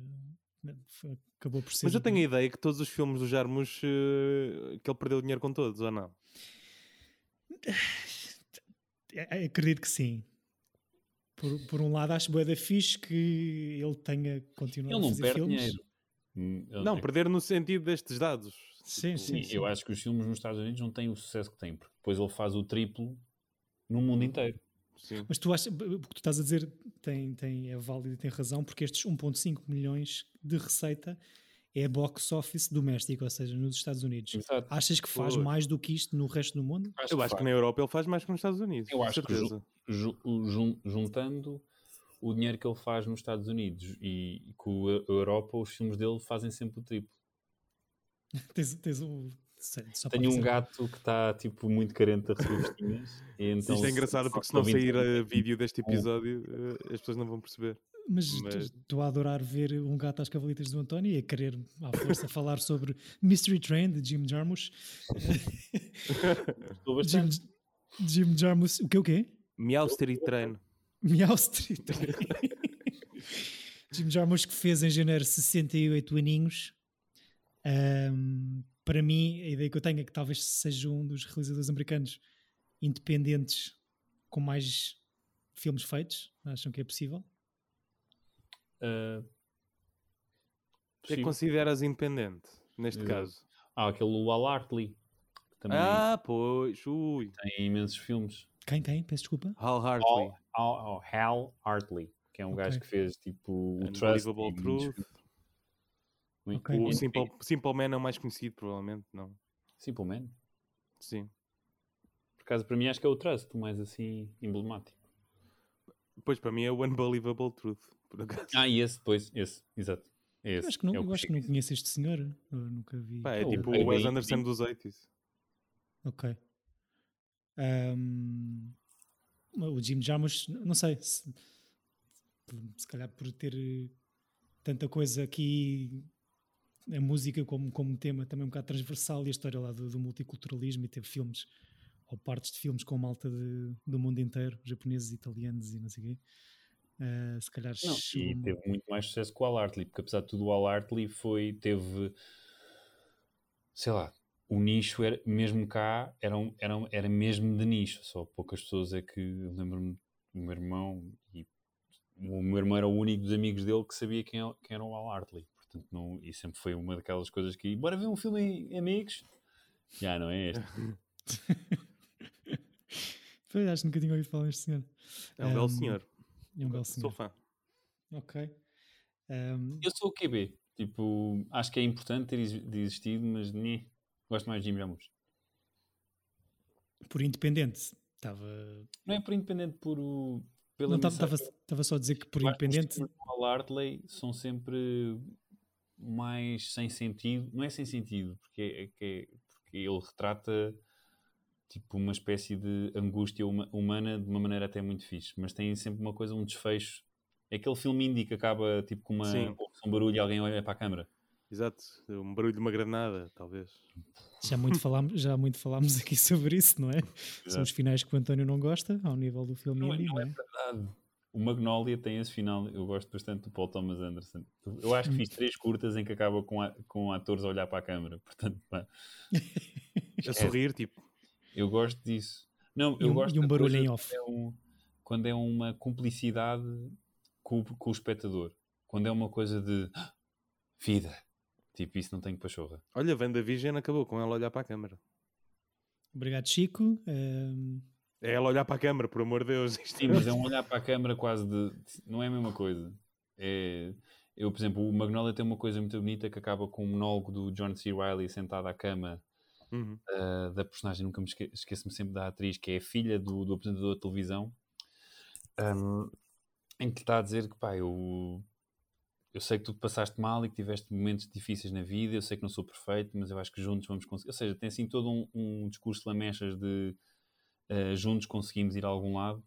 S2: acabou por ser.
S3: Mas eu tenho a ideia que todos os filmes do Jarmus eh, que ele perdeu dinheiro com todos, ou não?
S2: Acredito que sim. Por, por um lado, acho bué da fixe que ele tenha continuado
S4: Ele
S2: a
S4: não
S2: fazer filmes.
S4: dinheiro. Hum,
S3: Não, perder no sentido destes dados.
S2: Sim,
S3: Tipo,
S2: sim,
S4: Sim, eu acho que os filmes nos Estados Unidos não têm o sucesso que têm, porque depois ele faz o triplo no mundo inteiro.
S3: Sim.
S2: Mas tu achas, o que tu estás a dizer tem, tem, é válido e tem razão, porque estes 1.5 milhões de receita é box office doméstico, ou seja, nos Estados Unidos.
S4: Exato.
S2: Achas que faz
S3: Pois.
S2: mais do que isto no resto do mundo?
S3: Eu acho que na Europa ele faz mais que nos Estados Unidos.
S4: Eu acho que
S3: certeza.
S4: ju- o- jun- juntando o dinheiro que ele faz nos Estados Unidos e com a Europa, os filmes dele fazem sempre o triplo.
S2: tens, tens o.
S4: Tenho um
S2: dizer-
S4: gato que está tipo muito carente a receber e então
S3: Isto é engraçado porque se não sair
S4: 20
S3: a vídeo deste episódio, eh, as pessoas não vão perceber.
S2: Mas
S3: Mas-
S2: estou a adorar ver um gato às cavalitas do António e a querer, à força, falar sobre Mystery Train de Jim Jarmusch.
S4: Estou
S2: Jim. Jim Jarmusch, o que o quê?
S3: Meow Street Train.
S2: Meow Street Train. Jim Jarmusch que fez em janeiro 68 aninhos. Ahm, para mim, a ideia que eu tenho é que talvez seja um dos realizadores americanos independentes com mais filmes feitos. Acham que é possível?
S3: O que é que consideras independente, neste
S4: Exato.
S3: caso?
S4: Ah, aquele Wal Hartley, também
S3: Ah, pois, ui.
S4: tem imensos filmes.
S2: Quem, quem? Peço desculpa.
S3: Hal Hartley.
S4: Hal, Hal, Hal Hartley, que é um gajo
S2: Ok.
S4: que fez tipo o Trust. E
S3: Truth.
S4: Filmes. Muito-
S2: Ok.
S3: O Simple, Simple Man é o mais conhecido, provavelmente, não?
S4: Simple Man.
S3: Sim.
S4: Por acaso, para mim, acho que é o Trust, o mais assim emblemático.
S3: Depois, para mim, é o Unbelievable Truth, por acaso.
S4: Ah, e esse depois, esse, exato. É esse.
S2: Eu acho que não,
S4: é o
S2: eu acho que não conheço este senhor. Eu nunca vi.
S3: Pá, é
S4: Oh,
S3: tipo
S4: bem,
S3: o Wes Anderson
S4: bem.
S3: dos 80s.
S2: Ok. Ahm, o Jim Jarmusch, não sei, se, se calhar por ter tanta coisa aqui, a música como, como tema também um bocado transversal e a história lá do, do multiculturalismo e teve filmes ou partes de filmes com malta de- do mundo inteiro, japoneses, italianos e não sei o quê. Ah, se calhar
S4: Não,
S2: chegou-
S4: e teve muito mais sucesso que o Al Hartley, porque apesar de tudo, o Al Hartley foi, teve, sei lá, o nicho era, mesmo cá era, um- era, um- era mesmo de nicho, só poucas pessoas é que, eu lembro-me do meu irmão, e o meu irmão era o único dos amigos dele que sabia quem, quem era o Al Hartley, portanto, não, e sempre foi uma daquelas coisas que, bora ver um filme em amigos? Já, não é este.
S2: Foi, acho que nunca tinha ouvido falar deste senhor.
S3: É um belo
S2: Ahm,
S3: senhor.
S2: É um belo
S3: Sou
S2: senhor.
S3: fã.
S2: Ok. Ahm,
S4: Eu sou o QB, tipo, acho que é importante ter existido, mas nem gosto mais de Jim Jarmusch.
S2: por independente, estava
S4: Não é por independente por o. Pela
S2: Não, estava só a dizer que por
S4: os
S2: independente.
S4: filmes do Al Hartley são sempre mais sem sentido. Não é sem sentido, porque, é, que é- porque ele retrata tipo uma espécie de angústia huma- humana de uma maneira até muito fixe, mas tem sempre uma coisa, um desfecho. É aquele filme indie que acaba tipo com uma,
S3: Sim.
S4: um barulho e alguém olha para a câmara.
S3: Exato. Um barulho de uma granada, talvez.
S2: Já muito, falámos, já muito falámos aqui sobre isso, não é? São
S4: Exato.
S2: os finais que o António não gosta, ao nível do filme
S4: Não é-
S2: indie,
S4: não
S2: não
S4: é
S2: é?
S4: verdade. O Magnolia tem esse final, eu gosto bastante do Paul Thomas Anderson. Eu acho que fiz três curtas em que acaba com, a- com atores a olhar para a câmara. Portanto, pá,
S3: A sorrir, tipo.
S4: eu gosto disso. Não,
S2: E
S4: eu
S2: um-
S4: gosto
S2: e um barulho em
S4: quando
S2: off.
S4: é um- quando é uma cumplicidade com, o- com o espectador. Quando é uma coisa de "Ah, vida. Tipo, isso não tenho pachorra.
S3: Olha, WandaVision acabou com ela a olhar para a câmara.
S2: Obrigado, Chico. Ahm,
S3: É ela olhar para a câmara, por amor de Deus.
S4: Sim, mas é um olhar para a câmara quase de. Não é a mesma coisa. É, eu, por exemplo, o Magnolia tem uma coisa muito bonita que acaba com um monólogo do John C. Reilly sentado à cama
S3: Uhum.
S4: ah, da personagem, nunca me esque- esqueço-me sempre da atriz, que é a filha do, do apresentador de televisão, ahm, em que está a dizer que pá, eu, eu sei que tu te passaste mal e que tiveste momentos difíceis na vida, eu sei que não sou perfeito, mas eu acho que juntos vamos conseguir. Ou seja, tem assim todo um, um discurso lamechas de uh, juntos conseguimos ir a algum lado.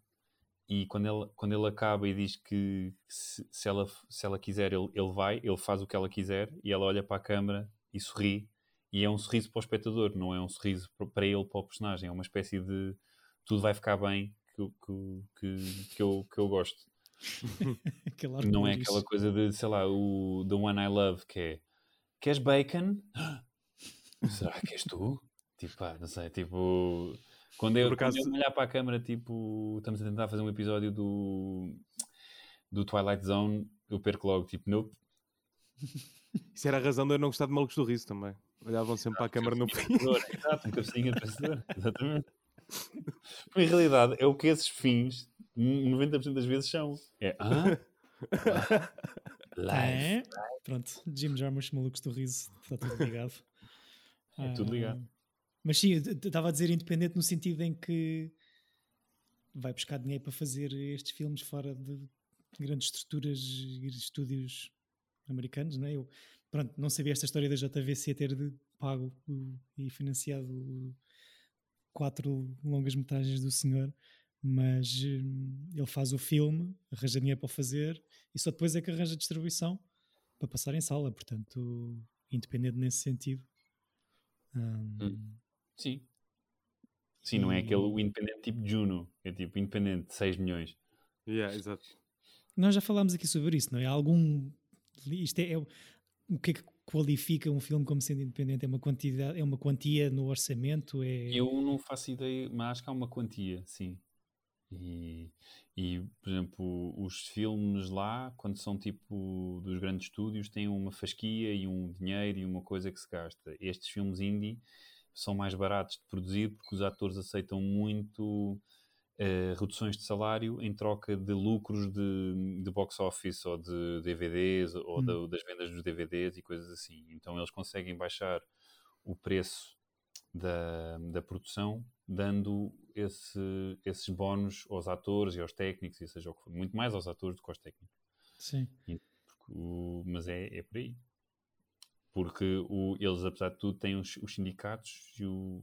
S4: E quando ele, quando ele acaba e diz que se, se ela, se ela quiser, ele, ele vai, ele faz o que ela quiser e ela olha para a câmara e sorri. E é um sorriso para o espectador, não é um sorriso para ele, para o personagem. É uma espécie de tudo vai ficar bem que, que, que, que eu, que eu gosto. não é aquela coisa de, sei lá, o The One I Love, que é queres bacon? Será que és tu? Tipo, ah, não sei, tipo. Quando eu, acaso... quando eu olhar para a câmera, tipo, estamos a tentar fazer um episódio do, do Twilight Zone, eu perco logo, tipo, nope.
S3: Isso era a razão de eu não gostar de Malucos do Riso também. Olhavam sempre para a câmara no fim.
S4: Exato, um cabecinho de pensador, exatamente. Porque, em realidade, é o que esses fins 90% das vezes são. É, ah?
S2: Live. É. Pronto, Jim Jarmusch, Malucos do Riso, está tudo ligado.
S4: é tudo ligado.
S2: Mas sim, estava a dizer independente no sentido em que vai buscar dinheiro para fazer estes filmes fora de grandes estruturas e estúdios americanos, não é? Eu, pronto, não sabia esta história da JVC ter pago e financiado quatro longas metragens do senhor, mas hum, ele faz o filme, arranja dinheiro para fazer e só depois é que arranja distribuição para passar em sala, portanto, independente nesse sentido.
S4: Hum. hum. Sim. Sim, e... não é aquele independente tipo Juno, é tipo independente de 6 milhões.
S3: Yeah, exato.
S2: Nós já falámos aqui sobre isso, não é? Algum. Isto é, é, o que é que qualifica um filme como sendo independente? É uma quantidade, é uma quantia no orçamento? É...
S4: Eu não faço ideia, mas acho que há uma quantia, sim. E, e, por exemplo, os filmes lá, quando são tipo dos grandes estúdios, têm uma fasquia e um dinheiro e uma coisa que se gasta. Estes filmes indie são mais baratos de produzir porque os atores aceitam muito uh, reduções de salário em troca de lucros de, de box office ou de DVDs ou hum. das vendas dos DVDs e coisas assim. Então eles conseguem baixar o preço da, da produção dando esse, esses bónus aos atores e aos técnicos, e seja o que for. Muito mais aos atores do que aos técnicos.
S2: Sim.
S4: E, o, mas é, é por aí porque o, eles, apesar de tudo, têm os, os sindicatos e o,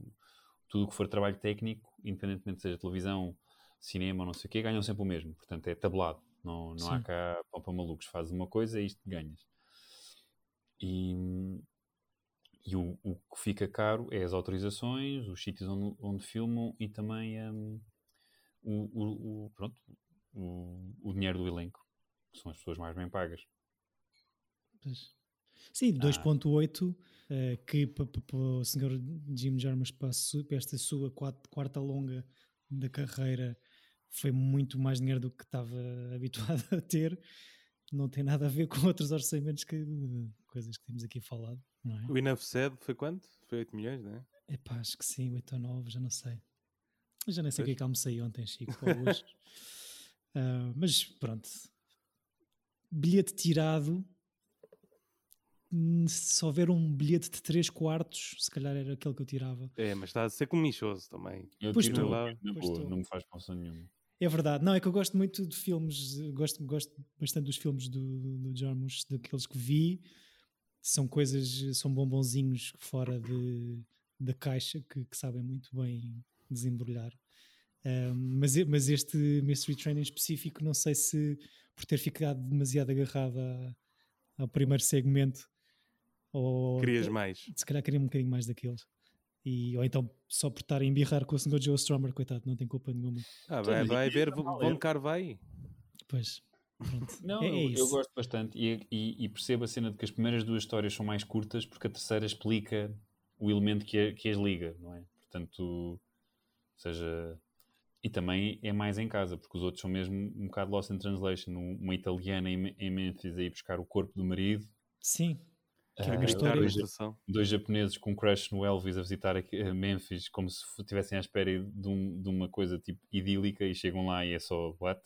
S4: tudo o que for trabalho técnico, independentemente seja televisão, cinema ou não sei o quê, ganham sempre o mesmo. Portanto, é tabulado. Não, não há cá pão para malucos. Fazes uma coisa e isto ganhas. E, e o, o, que fica caro é as autorizações, os sítios onde, onde filmam e também um, o, o, pronto, o, o dinheiro do elenco, que são as pessoas mais bem pagas.
S2: Pois. Sim, 2.8, uh, eh, que para o senhor Jim Jarmusch, para, esta sua quarta, longa da carreira, foi muito mais dinheiro do que estava habituado a ter. Não tem nada a ver com outros orçamentos que coisas que temos aqui falado, é?
S3: O Enough Said foi quanto? Foi 8 milhões, não é?
S2: É pá, acho que sim, 8 ou 9, já não sei. já nem sei o que é que almocei ontem, Chico, hoje. uh, mas pronto. Bilhete tirado se houver um bilhete de 3 quartos, se calhar era aquele que eu tirava.
S3: É, mas está a ser comichoso também.
S4: Eu pois tiro lá, na boa, não me faz confusão nenhuma.
S2: É verdade, não, é que eu gosto muito de filmes, gosto, gosto bastante dos filmes do, do, do Jarmusch, daqueles que vi, são coisas, são bombonzinhos fora de, da caixa que, que sabem muito bem desembrulhar. Um, mas, mas este Mystery Train em específico, não sei se por ter ficado demasiado agarrado a, ao primeiro segmento ou,
S3: Querias mais?
S2: Se calhar queria um bocadinho mais daqueles. E, ou então só por estar a embirrar com o Sr. Joe Stromer, coitado, não tem culpa nenhuma.
S3: Ah, vai, vai ver, vão car vai.
S2: Pois. Pronto.
S4: Não, é, é eu gosto bastante e, e, e, percebo a cena de que as primeiras duas histórias são mais curtas porque a terceira explica o elemento que, que as liga, não é? Portanto, seja. E também é mais em casa, porque os outros são mesmo um bocado lost in translation. Uma italiana em, em Memphis a ir buscar o corpo do marido.
S2: Sim.
S4: Que é uma história. Dois, dois, japoneses com um crush no Elvis a visitar aqui, a Memphis como se estivessem à espera de, um, de, uma coisa tipo idílica e chegam lá e é só what?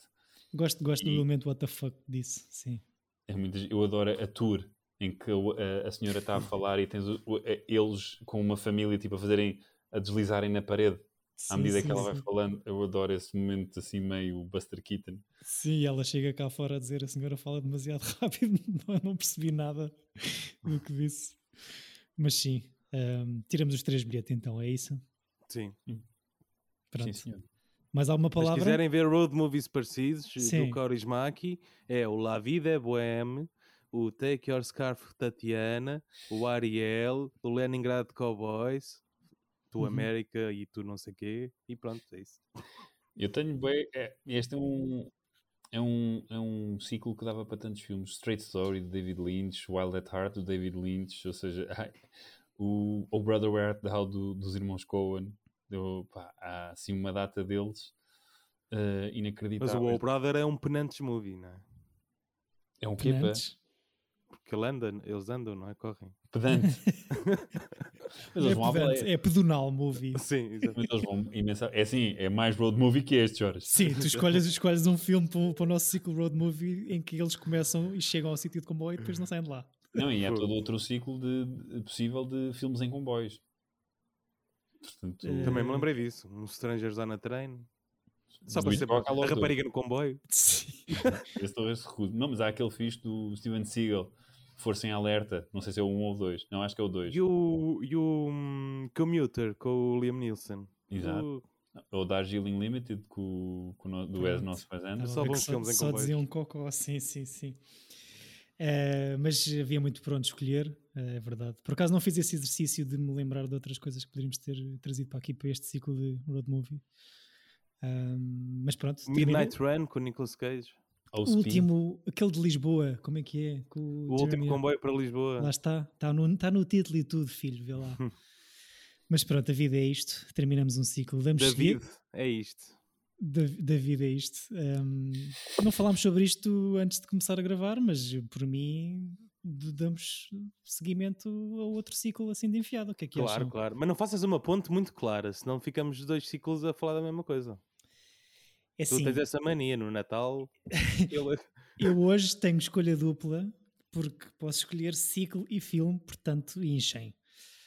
S2: Gosto, gosto e... do momento what the fuck disso, sim.
S4: É muito, eu adoro a tour em que a, a senhora está a falar e tens o, o, eles com uma família tipo a fazerem a deslizarem na parede à medida sim, que ela sim. vai falando, eu adoro esse momento assim meio Buster Keaton.
S2: Sim, ela chega cá fora a dizer a senhora fala demasiado rápido, não, não percebi nada do que disse. Mas sim, um, tiramos os três bilhetes então, é isso?
S3: Sim.
S2: Pronto.
S4: Sim, senhor.
S2: Mais alguma
S3: Mas
S2: palavra?
S3: se quiserem ver road movies parecidos
S2: Sim.
S3: do Kaurismäki, é o La Vida é Boheme, o Take Your Scarf Tatiana, o Ariel, o Leningrad Cowboys, tu
S2: Uhum.
S3: América e tu não sei quê, e pronto, é isso.
S4: Eu tenho bem. é- este é um, é, um, é um ciclo que dava para tantos filmes. Straight Story, de David Lynch, Wild at Heart, do David Lynch, ou seja, ai, o O Brother Where Art Thou, do, dos irmãos Coen. Deu, pá, há assim uma data deles eh,
S3: Mas
S4: inacreditável.
S3: o Old Brother é um penantes movie, não é?
S4: É um quê?
S3: Porque ele anda, eles andam, não é? Correm.
S4: Pedante. Mas
S2: É,
S4: eles vão à
S2: pedante, é pedonal movie.
S3: Sim, exato.
S4: Mas eles vão imensa... É assim, é mais road movie que este, Jorge.
S2: Sim, tu escolhes, escolhes um filme para o, para o nosso ciclo road movie em que eles começam e chegam ao sítio de comboio e depois não saem de lá.
S4: Não, e há
S3: Fogo.
S4: todo outro ciclo de, de- possível de filmes em comboios. Portanto,
S2: Eh,
S3: Também me lembrei disso. Um Strangers on a Train. Só para ser a rapariga no comboio.
S2: Sim.
S4: Esse talvez se recuso. Não, mas há aquele fixe do Steven Seagal, Força em Alerta. Não sei se é o 1 ou o 2. Não, acho que é o 2.
S3: E o, e o hum, Commuter com o Liam Neeson.
S4: Exato.
S3: O-
S4: Ou Darjeeling Limited com, com o no- do Wes. Nosso Fazenda.
S2: A
S3: Só bons filmes em
S2: só diziam cocó, sim, sim, sim. Eh, mas havia muito por onde escolher, eh, é verdade. Por acaso não fiz esse exercício de me lembrar de outras coisas que poderíamos ter trazido para aqui para este ciclo de road movie. Ahm, mas pronto,
S3: Midnight
S2: terminou.
S3: Run com o Nicolas Cage.
S4: Ao
S2: o último, aquele de Lisboa, como é que é? Com
S3: O
S2: Jeremy-
S3: último comboio para Lisboa.
S2: Lá está, está no, está no título e tudo, filho, vê lá. Mas pronto, a vida é isto, terminamos um ciclo. Vamos seguir.
S3: David, é isto.
S2: Da, da vida é isto. Ahm, não falámos sobre isto antes de começar a gravar, mas por mim damos seguimento a outro ciclo assim de enfiado. O que é que
S3: Claro,
S2: acham?
S3: claro. Mas não faças uma ponte muito clara, senão ficamos dois ciclos a falar da mesma coisa.
S2: É
S3: Tu
S2: assim,
S3: tens essa mania no Natal. ele-
S2: eu hoje tenho escolha dupla porque posso escolher ciclo e filme, portanto, enchem.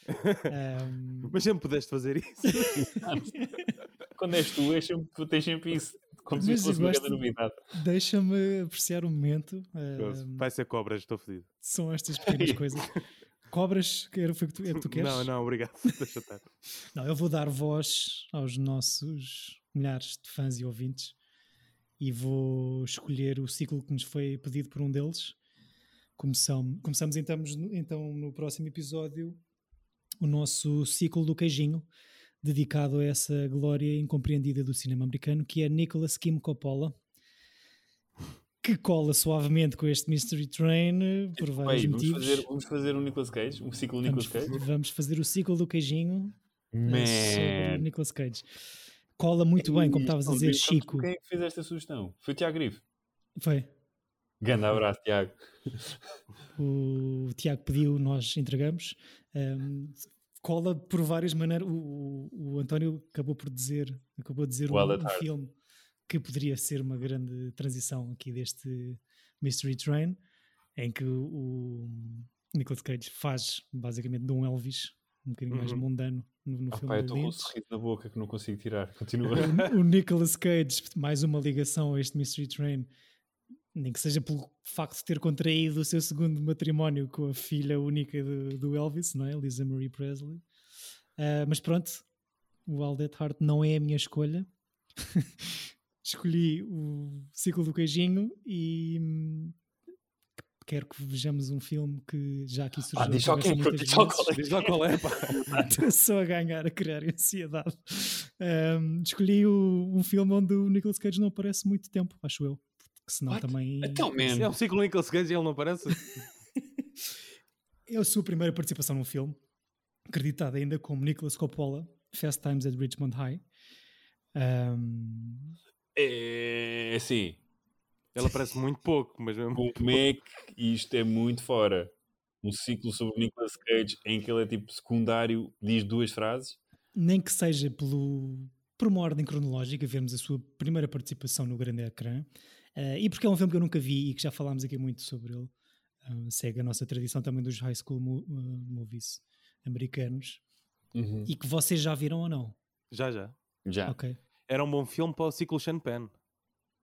S2: Ahm,
S3: Mas sempre pudeste fazer isso.
S4: Quando és tu, és sempre, tu tens sempre isso. Como se fosse
S2: eu
S4: uma grande novidade.
S2: Deixa-me apreciar o momento.
S3: Vai ser cobras, estou fedido.
S2: são estas pequenas coisas. Cobras, que era foi que tu, é que tu queres?
S3: Não, não, obrigado. Deixa estar.
S2: Não, eu vou dar voz aos nossos milhares de fãs e ouvintes e vou escolher o ciclo que nos foi pedido por um deles. Começam, começamos então, no- então no próximo episódio o nosso ciclo do queijinho, dedicado a essa glória incompreendida do cinema americano, que é Nicholas Kim Coppola, que cola suavemente com este Mystery Train por vários
S4: Bem, vamos,
S2: motivos.
S4: fazer, vamos fazer um Nicolas Cage, um ciclo
S2: Vamos,
S4: Nicolas Cage.
S2: vamos fazer o ciclo do queijinho eh, sobre
S4: Man.
S2: o Nicolas Cage. Cola muito bem, como estavas a dizer, Chico.
S4: Quem é que fez esta sugestão? Foi o Tiago Grife.
S2: Foi.
S4: Grande abraço, Tiago.
S2: O Tiago pediu, nós entregamos. Um, cola por várias maneiras. O, o- o António acabou por dizer, acabou de dizer um,
S4: at
S2: um
S4: Heart.
S2: filme que poderia ser uma grande transição aqui deste Mystery Train, em que o, o Nicolas Cage faz basicamente de um Elvis um bocadinho mais
S3: Uhum.
S2: mundano no, no
S4: Ah,
S2: filme
S4: pá, eu estou com um sorriso na boca que não consigo tirar. Continua.
S2: o, o Nicolas Cage, mais uma ligação a este Mystery Train, nem que seja pelo facto de ter contraído o seu segundo matrimónio com a filha única do, do Elvis, não é? Lisa Marie Presley. Ah, mas pronto, o Wild at Heart não é a minha escolha. Escolhi o ciclo do queijinho e hum, quero que vejamos um filme que já aqui surgiu.
S4: Ah, diz
S2: conversa
S4: quem, diz só
S2: vezes.
S4: qual é.
S3: Diz qual é, pá.
S2: Estou só a ganhar, a criar ansiedade. Um, escolhi o- um filme onde o Nicolas Cage não aparece muito tempo, acho eu. Porque senão
S4: What?
S2: também.
S4: Então, man.
S3: É um ciclo Nicolas Cage e ele não aparece.
S2: É a sua primeira participação num filme, acreditada ainda como Nicolas Coppola, Fast Times at Richmond High. Um,
S4: É assim.
S3: Ele aparece muito pouco, mas mesmo.
S4: Como é que isto é muito fora? Um ciclo sobre o Nicolas Cage em que ele é tipo secundário, diz duas frases.
S2: nem que seja pelo, por uma ordem cronológica, vermos a sua primeira participação no grande ecrã, eh, e porque é um filme que eu nunca vi e que já falámos aqui muito sobre ele, Ah, segue a nossa tradição também dos high school mo- ah, movies americanos, e que vocês já viram ou não?
S3: Já, já.
S4: Já.
S2: Ok,
S3: Era um bom filme para o ciclo Sean Penn.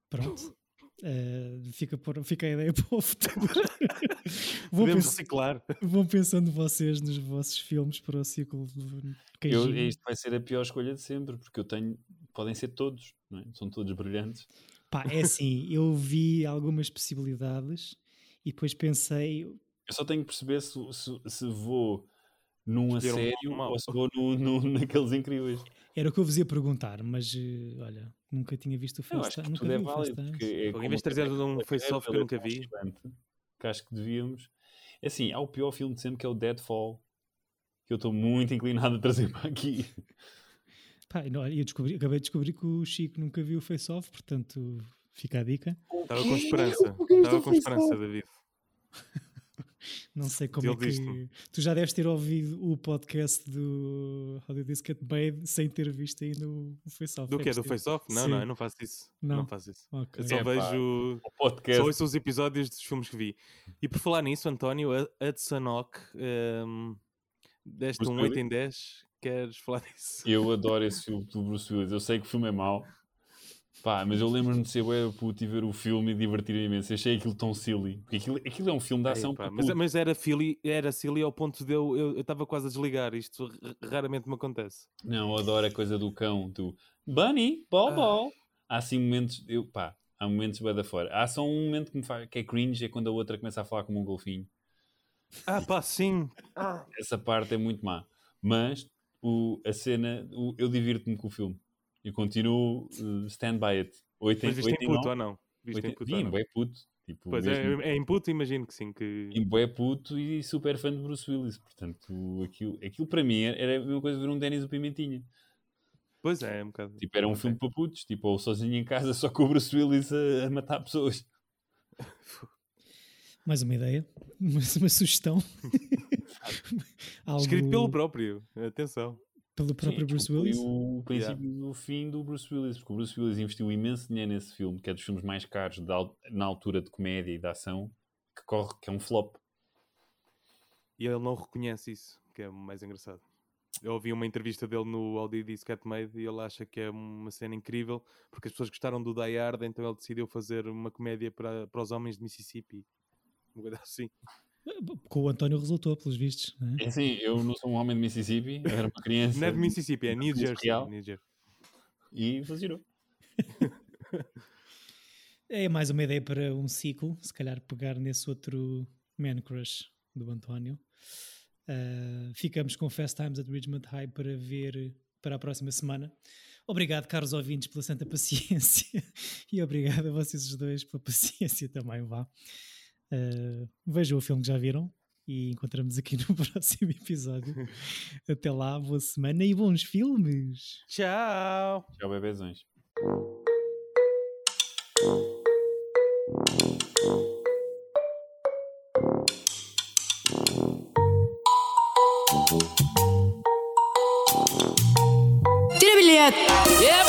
S2: pronto. Eh, fica, por, fica a ideia para o futuro. Vou
S3: Podemos
S2: pens-
S3: reciclar.
S2: vão pensando vocês nos vossos filmes para o ciclo do
S4: Eu, isto vai ser a pior escolha de sempre, porque eu tenho podem ser todos, não é? são todos brilhantes.
S2: Pá, é assim, eu vi algumas possibilidades e depois pensei,
S4: Eu só tenho que perceber se, se, se vou num a
S3: um
S4: sério
S3: mau.
S4: ou se vou no, no- naqueles incríveis.
S2: Era o que eu vos ia perguntar, mas eh, olha, nunca tinha visto o FaceTime.
S4: que
S2: Nunca
S4: tudo é
S2: vi o
S4: válido. É
S3: Em
S4: como
S3: vez trazer um face-off que eu nunca
S4: é
S3: vi.
S4: Que acho que devíamos. É assim, há o pior filme de sempre que é o Deadfall. Que eu estou muito inclinado a trazer para aqui.
S2: Pá, e não, eu descobri, acabei de descobrir que o Chico nunca viu o Face-Off, portanto fica a dica.
S3: Estava com esperança. Estava com esperança? David.
S2: Não sei como
S3: Ele
S2: é que. Tu já deves ter ouvido o podcast do How Did This Get Made sem ter visto ainda o o Face-Off.
S3: Do que é? Do
S2: possível.
S3: face-off? Não,
S2: Sim.
S3: não, eu não faço isso.
S2: Não.
S3: Não, faço isso.
S2: Ok.
S3: Eu só
S4: É, pá.
S3: vejo.
S4: O podcast.
S3: Só ouço os episódios dos filmes que vi. E por falar nisso, António, a Hudson Hawk, um, deste
S4: Bruce
S3: um 8
S4: Willis?
S3: em 10. Queres falar disso?
S4: Eu adoro esse filme do Bruce Willis. Eu sei que o filme é mau. Pá, mas eu lembro-me de ser bué puto e ver o filme e divertir imenso. Eu achei aquilo tão silly. Porque aquilo, aquilo é um filme de ação para
S3: mas,
S4: puto.
S3: mas era, silly, era silly ao ponto de eu eu estava quase a desligar. Isto raramente me acontece.
S4: Não, eu adoro a coisa do cão, do Bunny, ball,
S3: Ah.
S4: ball. Há assim momentos, eu, pá, há momentos bué da fora. Há só um momento que me faz, que é cringe, é quando a outra começa a falar como um golfinho.
S3: Ah, pá, sim.
S4: Essa parte é muito má. Mas o, a cena, o- eu divirto-me com o filme. E continuo uh, stand by it. Oito,
S3: Mas viste em puto ou não? Viste em
S4: oito,
S3: puto ou não?
S4: puto. Tipo,
S3: Pois
S4: mesmo,
S3: é, é input, imagino que sim. Que...
S4: em bué puto e super fã de Bruce Willis. Portanto, aquilo, aquilo para mim era, a mesma coisa de ver um Dennis o Pimentinha.
S3: Pois é, é um bocado.
S4: Tipo, era um
S3: Ok.
S4: filme para putos, tipo, ou sozinho em casa, só com o Bruce Willis a, a matar pessoas.
S2: Mais uma ideia, mais uma sugestão. Algo
S3: Escrito pelo próprio. Atenção.
S2: Pelo próprio
S4: Sim,
S2: Bruce Willis.
S4: o princípio do fim do Bruce Willis, porque o Bruce Willis investiu imenso dinheiro nesse filme, que é dos filmes mais caros da na altura de comédia e de ação, que corre, que é um flop.
S3: E ele não reconhece isso, que é o mais engraçado. Eu ouvi uma entrevista dele no Audi This Cat Made e ele acha que é uma cena incrível porque as pessoas gostaram do Die Hard, então ele decidiu fazer uma comédia para, para os homens de Mississippi. Uma coisa assim.
S2: Com o António resultou, pelos vistos. não é?
S4: É assim, eu não sou um homem de Mississippi, eu era uma criança
S3: Não é de Mississippi, é New Jersey. New Jersey.
S4: e funcionou.
S2: É mais uma ideia para um ciclo, se calhar pegar nesse outro Man Crush do António. Ah, ficamos com Fast Times at Ridgemont High para ver para a próxima semana. Obrigado, caros ouvintes, pela santa paciência e obrigado a vocês os dois pela paciência também, vá. Ah, vejam o filme que já viram e encontramos aqui no próximo episódio. Até lá, boa semana e bons filmes!
S3: Tchau!
S4: Tchau, bebezões.
S1: Tira bilhete. Epa!